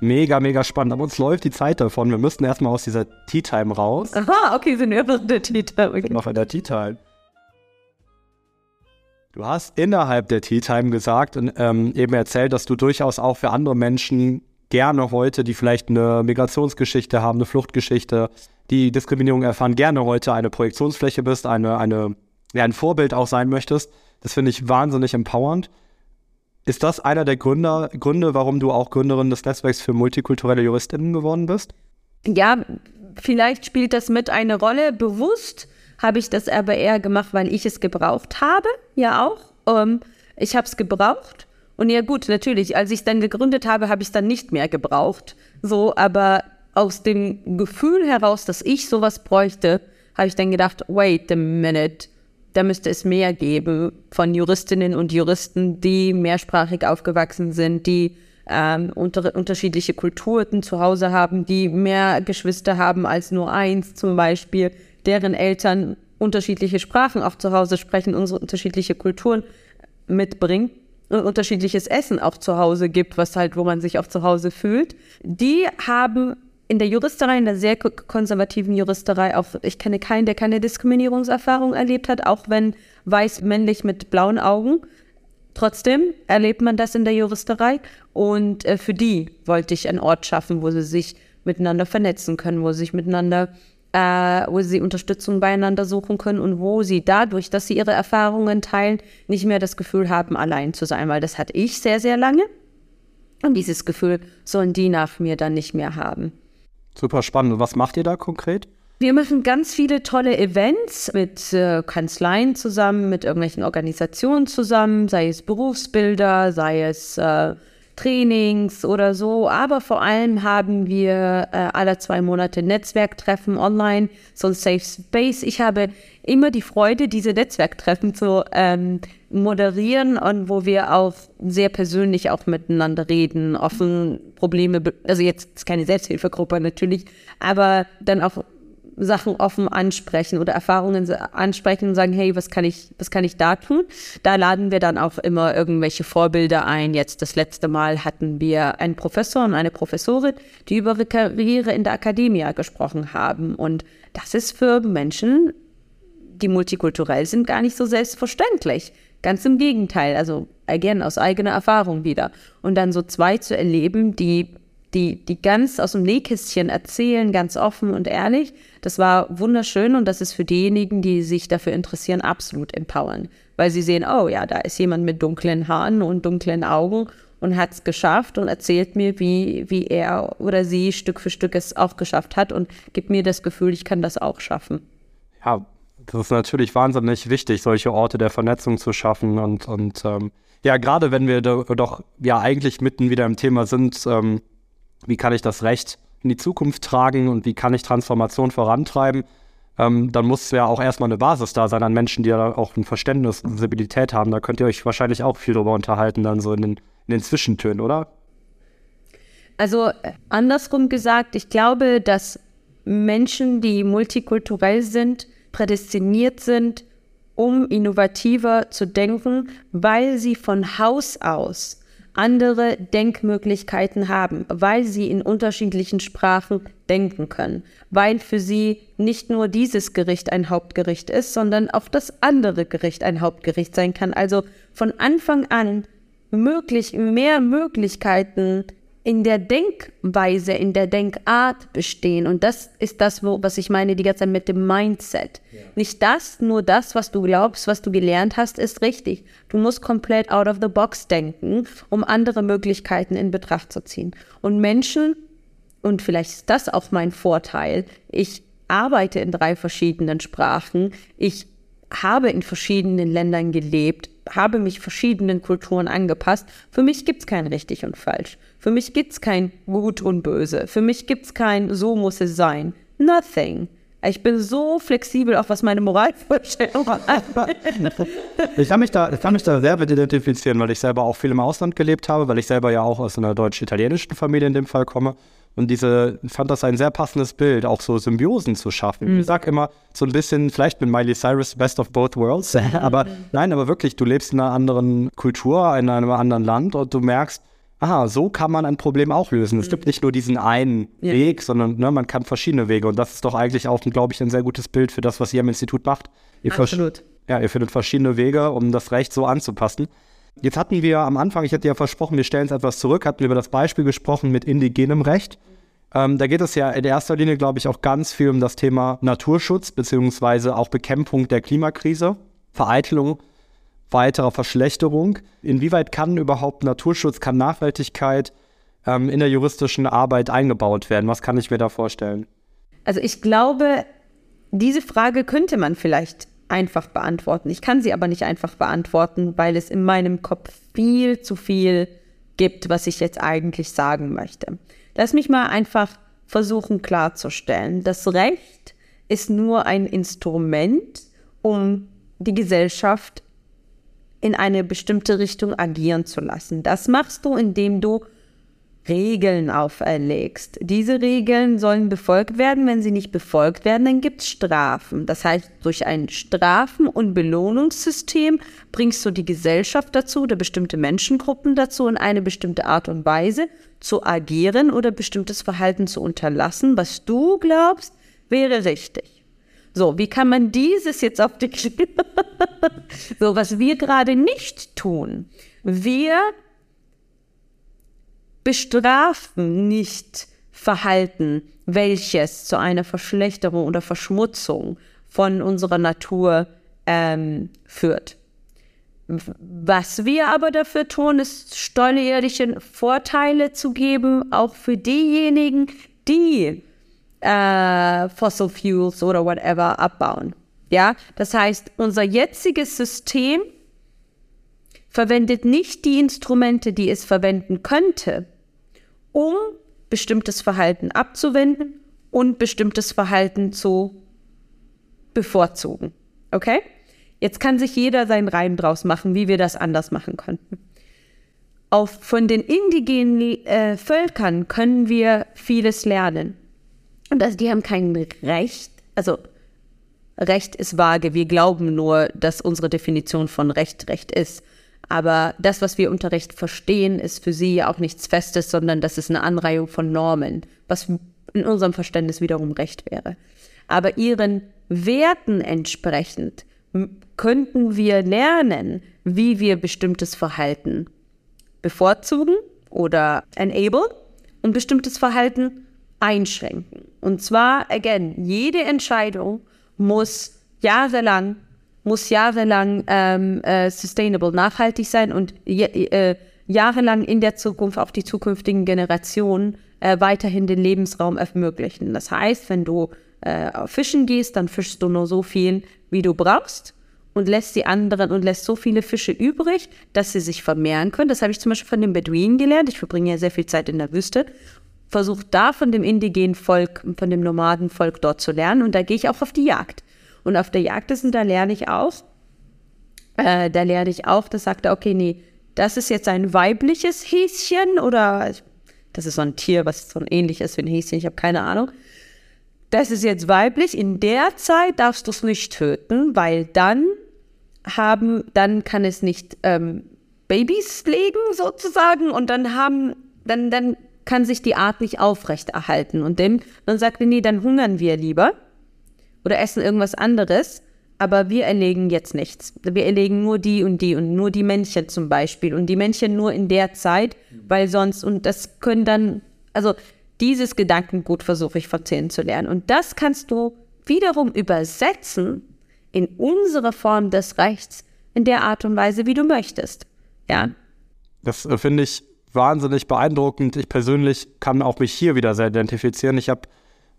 Mega, mega spannend. Aber uns läuft die Zeit davon. Wir müssten erstmal aus dieser Tea Time raus.
Aha, okay, sind wir in der Tea Time. Okay.
Noch in der Tea Time. Du hast innerhalb der Tea Time gesagt und ähm, eben erzählt, dass du durchaus auch für andere Menschen gerne heute, die vielleicht eine Migrationsgeschichte haben, eine Fluchtgeschichte, die Diskriminierung erfahren, gerne heute eine Projektionsfläche bist, eine, eine ja, ein Vorbild auch sein möchtest. Das finde ich wahnsinnig empowernd. Ist das einer der Gründer, Gründe, warum du auch Gründerin des Netzwerks für multikulturelle JuristInnen geworden bist?
Ja, vielleicht spielt das mit eine Rolle. Bewusst habe ich das aber eher gemacht, weil ich es gebraucht habe. Ja, auch. Ähm, ich habe es gebraucht. Und ja, gut, natürlich, als ich dann gegründet habe, habe ich es dann nicht mehr gebraucht. So, aber aus dem Gefühl heraus, dass ich sowas bräuchte, habe ich dann gedacht, wait a minute da müsste es mehr geben von Juristinnen und Juristen, die mehrsprachig aufgewachsen sind, die ähm, unter, unterschiedliche Kulturen zu Hause haben, die mehr Geschwister haben als nur eins zum Beispiel, deren Eltern unterschiedliche Sprachen auch zu Hause sprechen, unsere unterschiedliche Kulturen mitbringen und unterschiedliches Essen auch zu Hause gibt, was halt, wo man sich auch zu Hause fühlt. Die haben in der Juristerei, in der sehr konservativen Juristerei, auch ich kenne keinen, der keine Diskriminierungserfahrung erlebt hat, auch wenn weiß männlich mit blauen Augen. Trotzdem erlebt man das in der Juristerei und äh, für die wollte ich einen Ort schaffen, wo sie sich miteinander vernetzen können, wo sie sich miteinander, äh, wo sie Unterstützung beieinander suchen können und wo sie dadurch, dass sie ihre Erfahrungen teilen, nicht mehr das Gefühl haben, allein zu sein, weil das hatte ich sehr, sehr lange. Und dieses Gefühl sollen die nach mir dann nicht mehr haben.
Super spannend. Was macht ihr da konkret?
Wir machen ganz viele tolle Events mit äh, Kanzleien zusammen, mit irgendwelchen Organisationen zusammen, sei es Berufsbilder, sei es äh, Trainings oder so. Aber vor allem haben wir äh, alle zwei Monate Netzwerktreffen online, so ein Safe Space. Ich habe immer die Freude, diese Netzwerktreffen zu ähm, moderieren und wo wir auch sehr persönlich auch miteinander reden, offen Probleme, also jetzt ist keine Selbsthilfegruppe natürlich, aber dann auch Sachen offen ansprechen oder Erfahrungen ansprechen und sagen, hey, was kann ich, was kann ich da tun? Da laden wir dann auch immer irgendwelche Vorbilder ein. Jetzt das letzte Mal hatten wir einen Professor und eine Professorin, die über ihre Karriere in der Akademie gesprochen haben. Und das ist für Menschen die multikulturell sind, gar nicht so selbstverständlich. Ganz im Gegenteil, also again, aus eigener Erfahrung wieder. Und dann so zwei zu erleben, die, die, die ganz aus dem Nähkästchen erzählen, ganz offen und ehrlich, das war wunderschön und das ist für diejenigen, die sich dafür interessieren, absolut empowern. Weil sie sehen, oh ja, da ist jemand mit dunklen Haaren und dunklen Augen und hat es geschafft und erzählt mir, wie, wie er oder sie Stück für Stück es auch geschafft hat und gibt mir das Gefühl, ich kann das auch schaffen.
Ja, das ist natürlich wahnsinnig wichtig, solche Orte der Vernetzung zu schaffen. Und, und ähm, ja, gerade wenn wir do, doch ja eigentlich mitten wieder im Thema sind, ähm, wie kann ich das Recht in die Zukunft tragen und wie kann ich Transformation vorantreiben, ähm, dann muss ja auch erstmal eine Basis da sein an Menschen, die ja auch ein Verständnis, und Sensibilität haben. Da könnt ihr euch wahrscheinlich auch viel drüber unterhalten, dann so in den, in den Zwischentönen, oder?
Also äh, andersrum gesagt, ich glaube, dass Menschen, die multikulturell sind, prädestiniert sind, um innovativer zu denken, weil sie von Haus aus andere Denkmöglichkeiten haben, weil sie in unterschiedlichen Sprachen denken können, weil für sie nicht nur dieses Gericht ein Hauptgericht ist, sondern auch das andere Gericht ein Hauptgericht sein kann. Also von Anfang an möglich, mehr Möglichkeiten in der Denkweise, in der Denkart bestehen. Und das ist das, wo, was ich meine die ganze Zeit mit dem Mindset. Ja. Nicht das, nur das, was du glaubst, was du gelernt hast, ist richtig. Du musst komplett out of the box denken, um andere Möglichkeiten in Betracht zu ziehen. Und Menschen, und vielleicht ist das auch mein Vorteil, ich arbeite in drei verschiedenen Sprachen, ich habe in verschiedenen Ländern gelebt, habe mich verschiedenen Kulturen angepasst. Für mich gibt es kein richtig und falsch. Für mich gibt es kein gut und böse. Für mich gibt es kein so muss es sein. Nothing. Ich bin so flexibel, auch was meine Moralvorstellung angeht.
ich kann mich da, ich kann mich da sehr mit identifizieren, weil ich selber auch viel im Ausland gelebt habe, weil ich selber ja auch aus einer deutsch-italienischen Familie in dem Fall komme. Und diese, fand das ein sehr passendes Bild, auch so Symbiosen zu schaffen. Mhm. Ich sag immer so ein bisschen, vielleicht mit Miley Cyrus Best of Both Worlds, aber nein, aber wirklich, du lebst in einer anderen Kultur, in einem anderen Land und du merkst, aha, so kann man ein Problem auch lösen. Es mhm. gibt nicht nur diesen einen ja. Weg, sondern ne, man kann verschiedene Wege. Und das ist doch eigentlich auch, glaube ich, ein sehr gutes Bild für das, was ihr am Institut macht. Ihr
Absolut.
Ja, ihr findet verschiedene Wege, um das Recht so anzupassen. Jetzt hatten wir am Anfang, ich hatte ja versprochen, wir stellen es etwas zurück, hatten wir über das Beispiel gesprochen mit indigenem Recht. Ähm, da geht es ja in erster Linie, glaube ich, auch ganz viel um das Thema Naturschutz beziehungsweise auch Bekämpfung der Klimakrise, Vereitelung weiterer Verschlechterung. Inwieweit kann überhaupt Naturschutz, kann Nachhaltigkeit ähm, in der juristischen Arbeit eingebaut werden? Was kann ich mir da vorstellen?
Also ich glaube, diese Frage könnte man vielleicht einfach beantworten. Ich kann sie aber nicht einfach beantworten, weil es in meinem Kopf viel zu viel gibt, was ich jetzt eigentlich sagen möchte. Lass mich mal einfach versuchen klarzustellen. Das Recht ist nur ein Instrument, um die Gesellschaft in eine bestimmte Richtung agieren zu lassen. Das machst du, indem du Regeln auferlegst. Diese Regeln sollen befolgt werden. Wenn sie nicht befolgt werden, dann gibt es Strafen. Das heißt, durch ein Strafen- und Belohnungssystem bringst du die Gesellschaft dazu oder bestimmte Menschengruppen dazu, in eine bestimmte Art und Weise zu agieren oder bestimmtes Verhalten zu unterlassen, was du glaubst, wäre richtig. So, wie kann man dieses jetzt auf die So, was wir gerade nicht tun. Wir bestrafen nicht Verhalten, welches zu einer Verschlechterung oder Verschmutzung von unserer Natur ähm, führt. Was wir aber dafür tun, ist steuerliche Vorteile zu geben, auch für diejenigen, die äh, Fossil Fuels oder whatever abbauen. Ja, das heißt, unser jetziges System verwendet nicht die Instrumente, die es verwenden könnte, um bestimmtes Verhalten abzuwenden und bestimmtes Verhalten zu bevorzugen. Okay? Jetzt kann sich jeder seinen Reim draus machen, wie wir das anders machen könnten. Auf, von den indigenen äh, Völkern können wir vieles lernen. Und also die haben kein Recht, also Recht ist vage. Wir glauben nur, dass unsere Definition von Recht Recht ist. Aber das, was wir unter Recht verstehen, ist für sie auch nichts Festes, sondern das ist eine Anreihung von Normen, was in unserem Verständnis wiederum Recht wäre. Aber ihren Werten entsprechend könnten wir lernen, wie wir bestimmtes Verhalten bevorzugen oder enable und bestimmtes Verhalten einschränken. Und zwar, again, jede Entscheidung muss jahrelang muss jahrelang ähm, äh, sustainable, nachhaltig sein und äh, jahrelang in der Zukunft auch die zukünftigen Generationen äh, weiterhin den Lebensraum ermöglichen. Das heißt, wenn du äh, fischen gehst, dann fischst du nur so viel, wie du brauchst und lässt die anderen und lässt so viele Fische übrig, dass sie sich vermehren können. Das habe ich zum Beispiel von den Beduinen gelernt. Ich verbringe ja sehr viel Zeit in der Wüste. Versuche da von dem indigenen Volk, von dem Nomadenvolk dort zu lernen und da gehe ich auch auf die Jagd. Und auf der Jagd ist, und da lerne ich auch, äh, da lerne ich auch, das sagt er, okay, nee, das ist jetzt ein weibliches Häschen oder Das ist so ein Tier, was so ähnlich ist wie ein Häschen, ich habe keine Ahnung. Das ist jetzt weiblich. In der Zeit darfst du es nicht töten, weil dann haben, dann kann es nicht ähm, Babys legen sozusagen und dann haben, dann, dann kann sich die Art nicht aufrechterhalten. Und dem, dann sagt er, nee, dann hungern wir lieber oder essen irgendwas anderes, aber wir erlegen jetzt nichts. Wir erlegen nur die und die und nur die Männchen zum Beispiel und die Männchen nur in der Zeit, weil sonst, und das können dann, also dieses Gedankengut versuche ich verzählen zu lernen. Und das kannst du wiederum übersetzen in unsere Form des Rechts in der Art und Weise, wie du möchtest. Ja.
Das äh, finde ich wahnsinnig beeindruckend. Ich persönlich kann auch mich hier wieder sehr identifizieren. Ich habe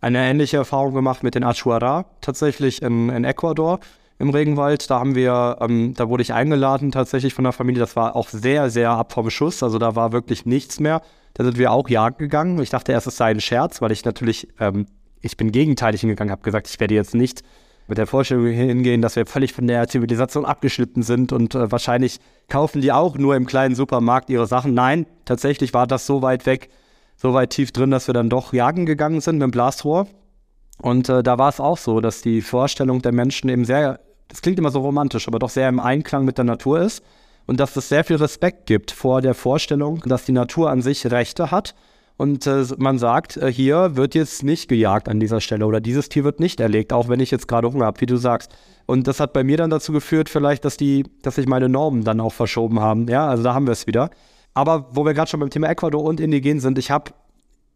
eine ähnliche Erfahrung gemacht mit den Achuara, tatsächlich in, in Ecuador im Regenwald. Da haben wir, ähm, da wurde ich eingeladen tatsächlich von der Familie. Das war auch sehr, sehr ab vom Schuss. Also da war wirklich nichts mehr. Da sind wir auch jagen gegangen. Ich dachte erst, es sei ein Scherz, weil ich natürlich, ähm, ich bin gegenteilig hingegangen, habe gesagt, ich werde jetzt nicht mit der Vorstellung hingehen, dass wir völlig von der Zivilisation abgeschnitten sind und äh, wahrscheinlich kaufen die auch nur im kleinen Supermarkt ihre Sachen. Nein, tatsächlich war das so weit weg, so weit tief drin, dass wir dann doch jagen gegangen sind mit dem Blasrohr. Und äh, da war es auch so, dass die Vorstellung der Menschen eben sehr, das klingt immer so romantisch, aber doch sehr im Einklang mit der Natur ist und dass es sehr viel Respekt gibt vor der Vorstellung, dass die Natur an sich Rechte hat und äh, man sagt, äh, hier wird jetzt nicht gejagt an dieser Stelle oder dieses Tier wird nicht erlegt, auch wenn ich jetzt gerade Hunger habe, wie du sagst. Und das hat bei mir dann dazu geführt, vielleicht, dass die, dass sich meine Normen dann auch verschoben haben. Ja, also da haben wir es wieder. Aber wo wir gerade schon beim Thema Ecuador und Indigen sind, ich habe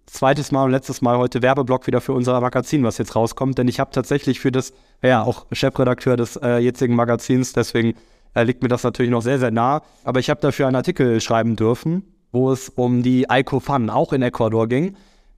zweites Mal und letztes Mal heute Werbeblock wieder für unser Magazin, was jetzt rauskommt, denn ich habe tatsächlich für das, ja, auch Chefredakteur des äh, jetzigen Magazins, deswegen äh, liegt mir das natürlich noch sehr, sehr nah. Aber ich habe dafür einen Artikel schreiben dürfen wo es um die Aiko-Fan auch in Ecuador ging.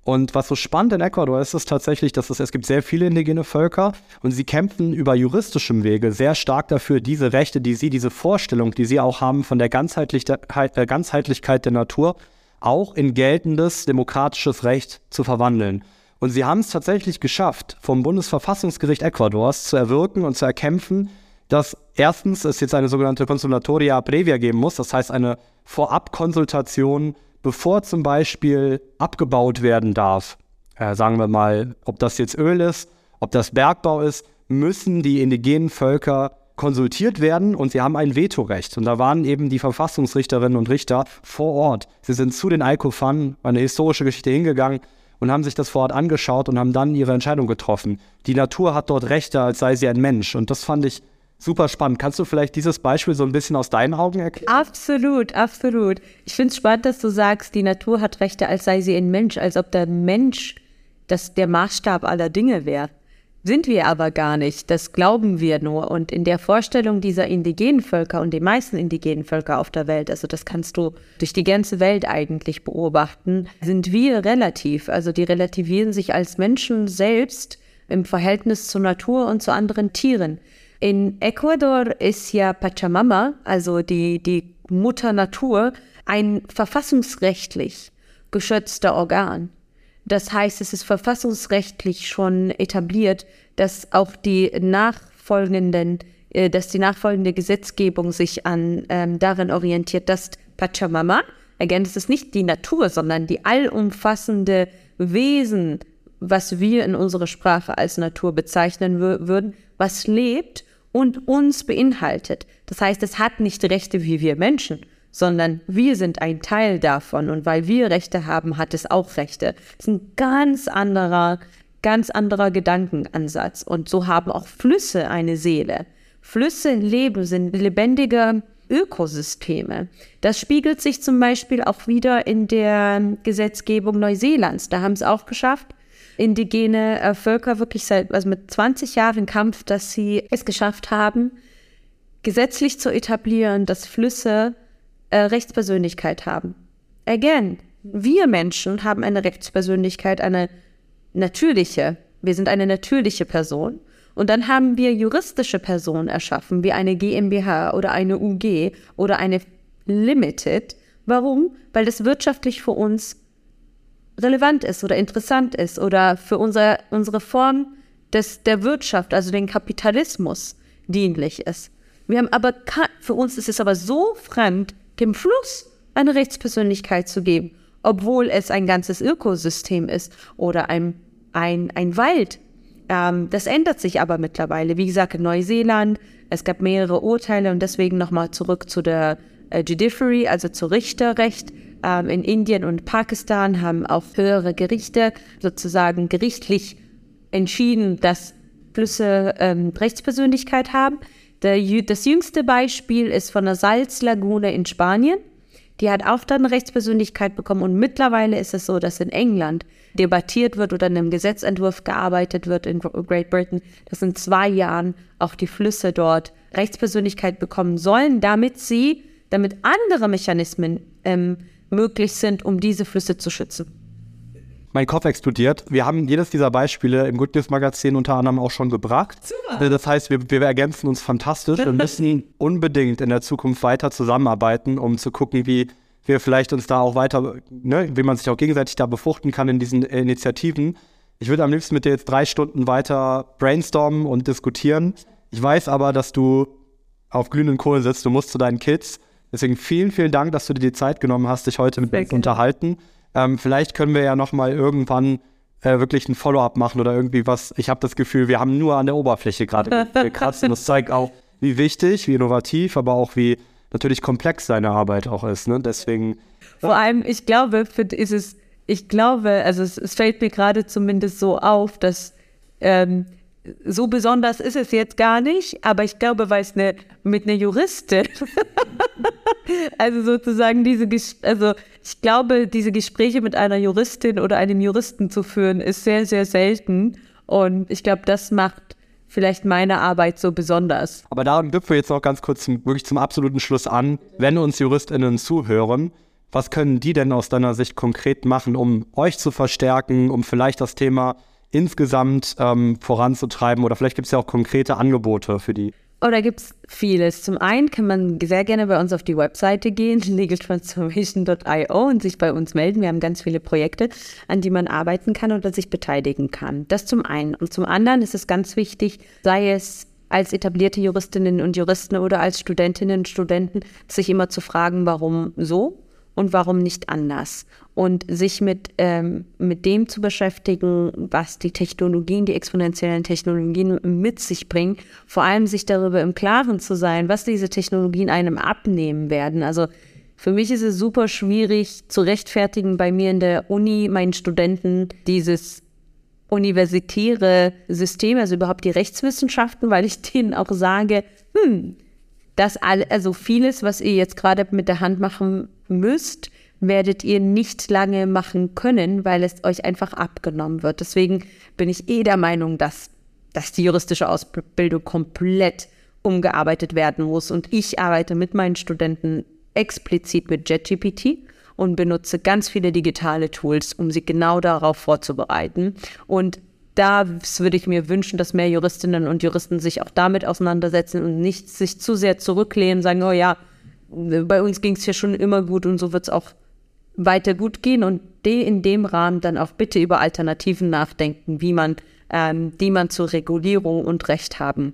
Und was so spannend in Ecuador ist, ist tatsächlich, dass es, es gibt sehr viele indigene Völker und sie kämpfen über juristischem Wege sehr stark dafür, diese Rechte, die sie, diese Vorstellung, die sie auch haben von der Ganzheitlichkeit, der Natur, auch in geltendes demokratisches Recht zu verwandeln. Und sie haben es tatsächlich geschafft, vom Bundesverfassungsgericht Ecuadors zu erwirken und zu erkämpfen, dass erstens es jetzt eine sogenannte Consulatoria Previa geben muss, das heißt eine Vorabkonsultation, bevor zum Beispiel abgebaut werden darf. Äh, sagen wir mal, ob das jetzt Öl ist, ob das Bergbau ist, müssen die indigenen Völker konsultiert werden und sie haben ein Vetorecht. Und da waren eben die Verfassungsrichterinnen und Richter vor Ort. Sie sind zu den Alkofan, eine historische Geschichte, hingegangen und haben sich das vor Ort angeschaut und haben dann ihre Entscheidung getroffen. Die Natur hat dort Rechte, als sei sie ein Mensch. Und das fand ich Super spannend. Kannst du vielleicht dieses Beispiel so ein bisschen aus deinen Augen erklären?
Absolut, absolut. Ich finde es spannend, dass du sagst, die Natur hat Rechte, als sei sie ein Mensch, als ob der Mensch das der Maßstab aller Dinge wäre. Sind wir aber gar nicht. Das glauben wir nur. Und in der Vorstellung dieser indigenen Völker und den meisten indigenen Völker auf der Welt, also das kannst du durch die ganze Welt eigentlich beobachten, sind wir relativ. Also die relativieren sich als Menschen selbst im Verhältnis zur Natur und zu anderen Tieren. In Ecuador ist ja Pachamama, also die, die Mutter Natur, ein verfassungsrechtlich geschützter Organ. Das heißt, es ist verfassungsrechtlich schon etabliert, dass auch die nachfolgenden, äh, dass die nachfolgende Gesetzgebung sich an ähm, darin orientiert, dass Pachamama, again, es ist nicht die Natur, sondern die allumfassende Wesen, was wir in unserer Sprache als Natur bezeichnen würden, was lebt und uns beinhaltet. Das heißt, es hat nicht Rechte wie wir Menschen, sondern wir sind ein Teil davon und weil wir Rechte haben, hat es auch Rechte. Das ist ein ganz anderer, ganz anderer Gedankenansatz und so haben auch Flüsse eine Seele. Flüsse leben, sind lebendige Ökosysteme. Das spiegelt sich zum Beispiel auch wieder in der Gesetzgebung Neuseelands. Da haben es auch geschafft, indigene äh, Völker wirklich seit, also mit 20 Jahren Kampf, dass sie es geschafft haben, gesetzlich zu etablieren, dass Flüsse äh, Rechtspersönlichkeit haben. Again, wir Menschen haben eine Rechtspersönlichkeit, eine natürliche. Wir sind eine natürliche Person. Und dann haben wir juristische Personen erschaffen, wie eine GmbH oder eine UG oder eine Limited. Warum? Weil das wirtschaftlich für uns relevant ist oder interessant ist oder für unser, unsere Form des, der Wirtschaft, also den Kapitalismus, dienlich ist. Wir haben aber, für uns ist es aber so fremd, dem Fluss eine Rechtspersönlichkeit zu geben, obwohl es ein ganzes Ökosystem ist oder ein, ein, ein Wald. Ähm, das ändert sich aber mittlerweile. Wie gesagt, in Neuseeland, es gab mehrere Urteile und deswegen nochmal zurück zu der äh, Judiciary, also zu Richterrecht. Ähm, in Indien und Pakistan haben auch höhere Gerichte sozusagen gerichtlich entschieden, dass Flüsse ähm, Rechtspersönlichkeit haben. Der, das jüngste Beispiel ist von der Salzlagune in Spanien. Die hat auch dann Rechtspersönlichkeit bekommen und mittlerweile ist es so, dass in England debattiert wird oder in einem Gesetzentwurf gearbeitet wird in Great Britain, dass in zwei Jahren auch die Flüsse dort Rechtspersönlichkeit bekommen sollen, damit sie, damit andere Mechanismen ähm, möglich sind, um diese Flüsse zu schützen.
Mein Kopf explodiert. Wir haben jedes dieser Beispiele im Good News Magazin unter anderem auch schon gebracht. Super. Das heißt, wir, wir ergänzen uns fantastisch. Wir müssen unbedingt in der Zukunft weiter zusammenarbeiten, um zu gucken, wie wir vielleicht uns da auch weiter, ne, wie man sich auch gegenseitig da befruchten kann in diesen Initiativen. Ich würde am liebsten mit dir jetzt drei Stunden weiter brainstormen und diskutieren. Ich weiß aber, dass du auf glühenden Kohlen sitzt, du musst zu deinen Kids. Deswegen vielen, vielen Dank, dass du dir die Zeit genommen hast, dich heute mit uns unterhalten. Ähm, vielleicht können wir ja noch mal irgendwann äh, wirklich ein Follow-up machen oder irgendwie was. Ich habe das Gefühl, wir haben nur an der Oberfläche gerade gekratzt und das zeigt auch, wie wichtig, wie innovativ, aber auch wie natürlich komplex seine Arbeit auch ist. Ne? Deswegen.
Vor allem, ich glaube, für, ist es, ich glaube, also es, es fällt mir gerade zumindest so auf, dass ähm, so besonders ist es jetzt gar nicht, aber ich glaube, weil es eine, mit einer Juristin, also sozusagen diese, also ich glaube, diese Gespräche mit einer Juristin oder einem Juristen zu führen, ist sehr, sehr selten. Und ich glaube, das macht vielleicht meine Arbeit so besonders.
Aber darum knüpfen wir jetzt noch ganz kurz zum, wirklich zum absoluten Schluss an. Wenn uns JuristInnen zuhören, was können die denn aus deiner Sicht konkret machen, um euch zu verstärken, um vielleicht das Thema insgesamt ähm, voranzutreiben? Oder vielleicht gibt es ja auch konkrete Angebote für die.
Oder gibt es vieles. Zum einen kann man sehr gerne bei uns auf die Webseite gehen, legaltransformation.io und sich bei uns melden. Wir haben ganz viele Projekte, an die man arbeiten kann oder sich beteiligen kann. Das zum einen. Und zum anderen ist es ganz wichtig, sei es als etablierte Juristinnen und Juristen oder als Studentinnen und Studenten, sich immer zu fragen, warum so und warum nicht anders. Und sich mit, ähm, mit dem zu beschäftigen, was die Technologien, die exponentiellen Technologien mit sich bringen, vor allem sich darüber im Klaren zu sein, was diese Technologien einem abnehmen werden. Also für mich ist es super schwierig zu rechtfertigen, bei mir in der Uni meinen Studenten dieses universitäre System, also überhaupt die Rechtswissenschaften, weil ich denen auch sage, hm, das all, also vieles, was ihr jetzt gerade mit der Hand machen müsst, werdet ihr nicht lange machen können, weil es euch einfach abgenommen wird. Deswegen bin ich eh der Meinung, dass, dass die juristische Ausbildung komplett umgearbeitet werden muss. Und ich arbeite mit meinen Studenten explizit mit JetGPT und benutze ganz viele digitale Tools, um sie genau darauf vorzubereiten. Und da würde ich mir wünschen, dass mehr Juristinnen und Juristen sich auch damit auseinandersetzen und nicht sich zu sehr zurücklehnen, sagen, oh ja, bei uns ging es ja schon immer gut und so wird es auch weiter gut gehen und de in dem Rahmen dann auch bitte über Alternativen nachdenken, wie man, ähm, die man zur Regulierung und Recht haben.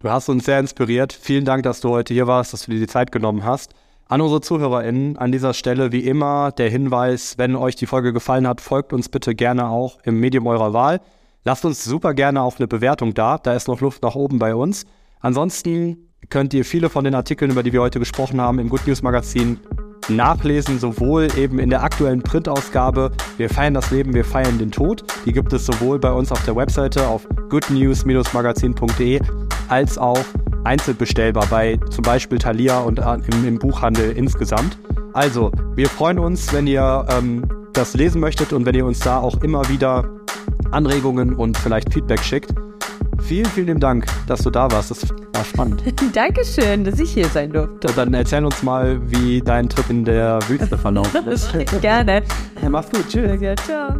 Du hast uns sehr inspiriert. Vielen Dank, dass du heute hier warst, dass du dir die Zeit genommen hast. An unsere ZuhörerInnen an dieser Stelle wie immer der Hinweis, wenn euch die Folge gefallen hat, folgt uns bitte gerne auch im Medium eurer Wahl. Lasst uns super gerne auch eine Bewertung da. Da ist noch Luft nach oben bei uns. Ansonsten könnt ihr viele von den Artikeln, über die wir heute gesprochen haben, im Good News Magazin nachlesen, sowohl eben in der aktuellen Printausgabe Wir feiern das Leben, wir feiern den Tod. Die gibt es sowohl bei uns auf der Webseite auf goodnews-magazin.de als auch einzelbestellbar bei zum Beispiel Thalia und äh, im, im, Buchhandel insgesamt. Also, wir freuen uns, wenn ihr ähm, das lesen möchtet und wenn ihr uns da auch immer wieder Anregungen und vielleicht Feedback schickt. Vielen, vielen Dank, dass du da warst. Das war spannend.
Dankeschön, dass ich hier sein durfte.
Und dann erzähl uns mal, wie dein Trip in der Wüste verlaufen ist.
Gerne.
Ja, mach's gut. Tschüss. Ja, ciao.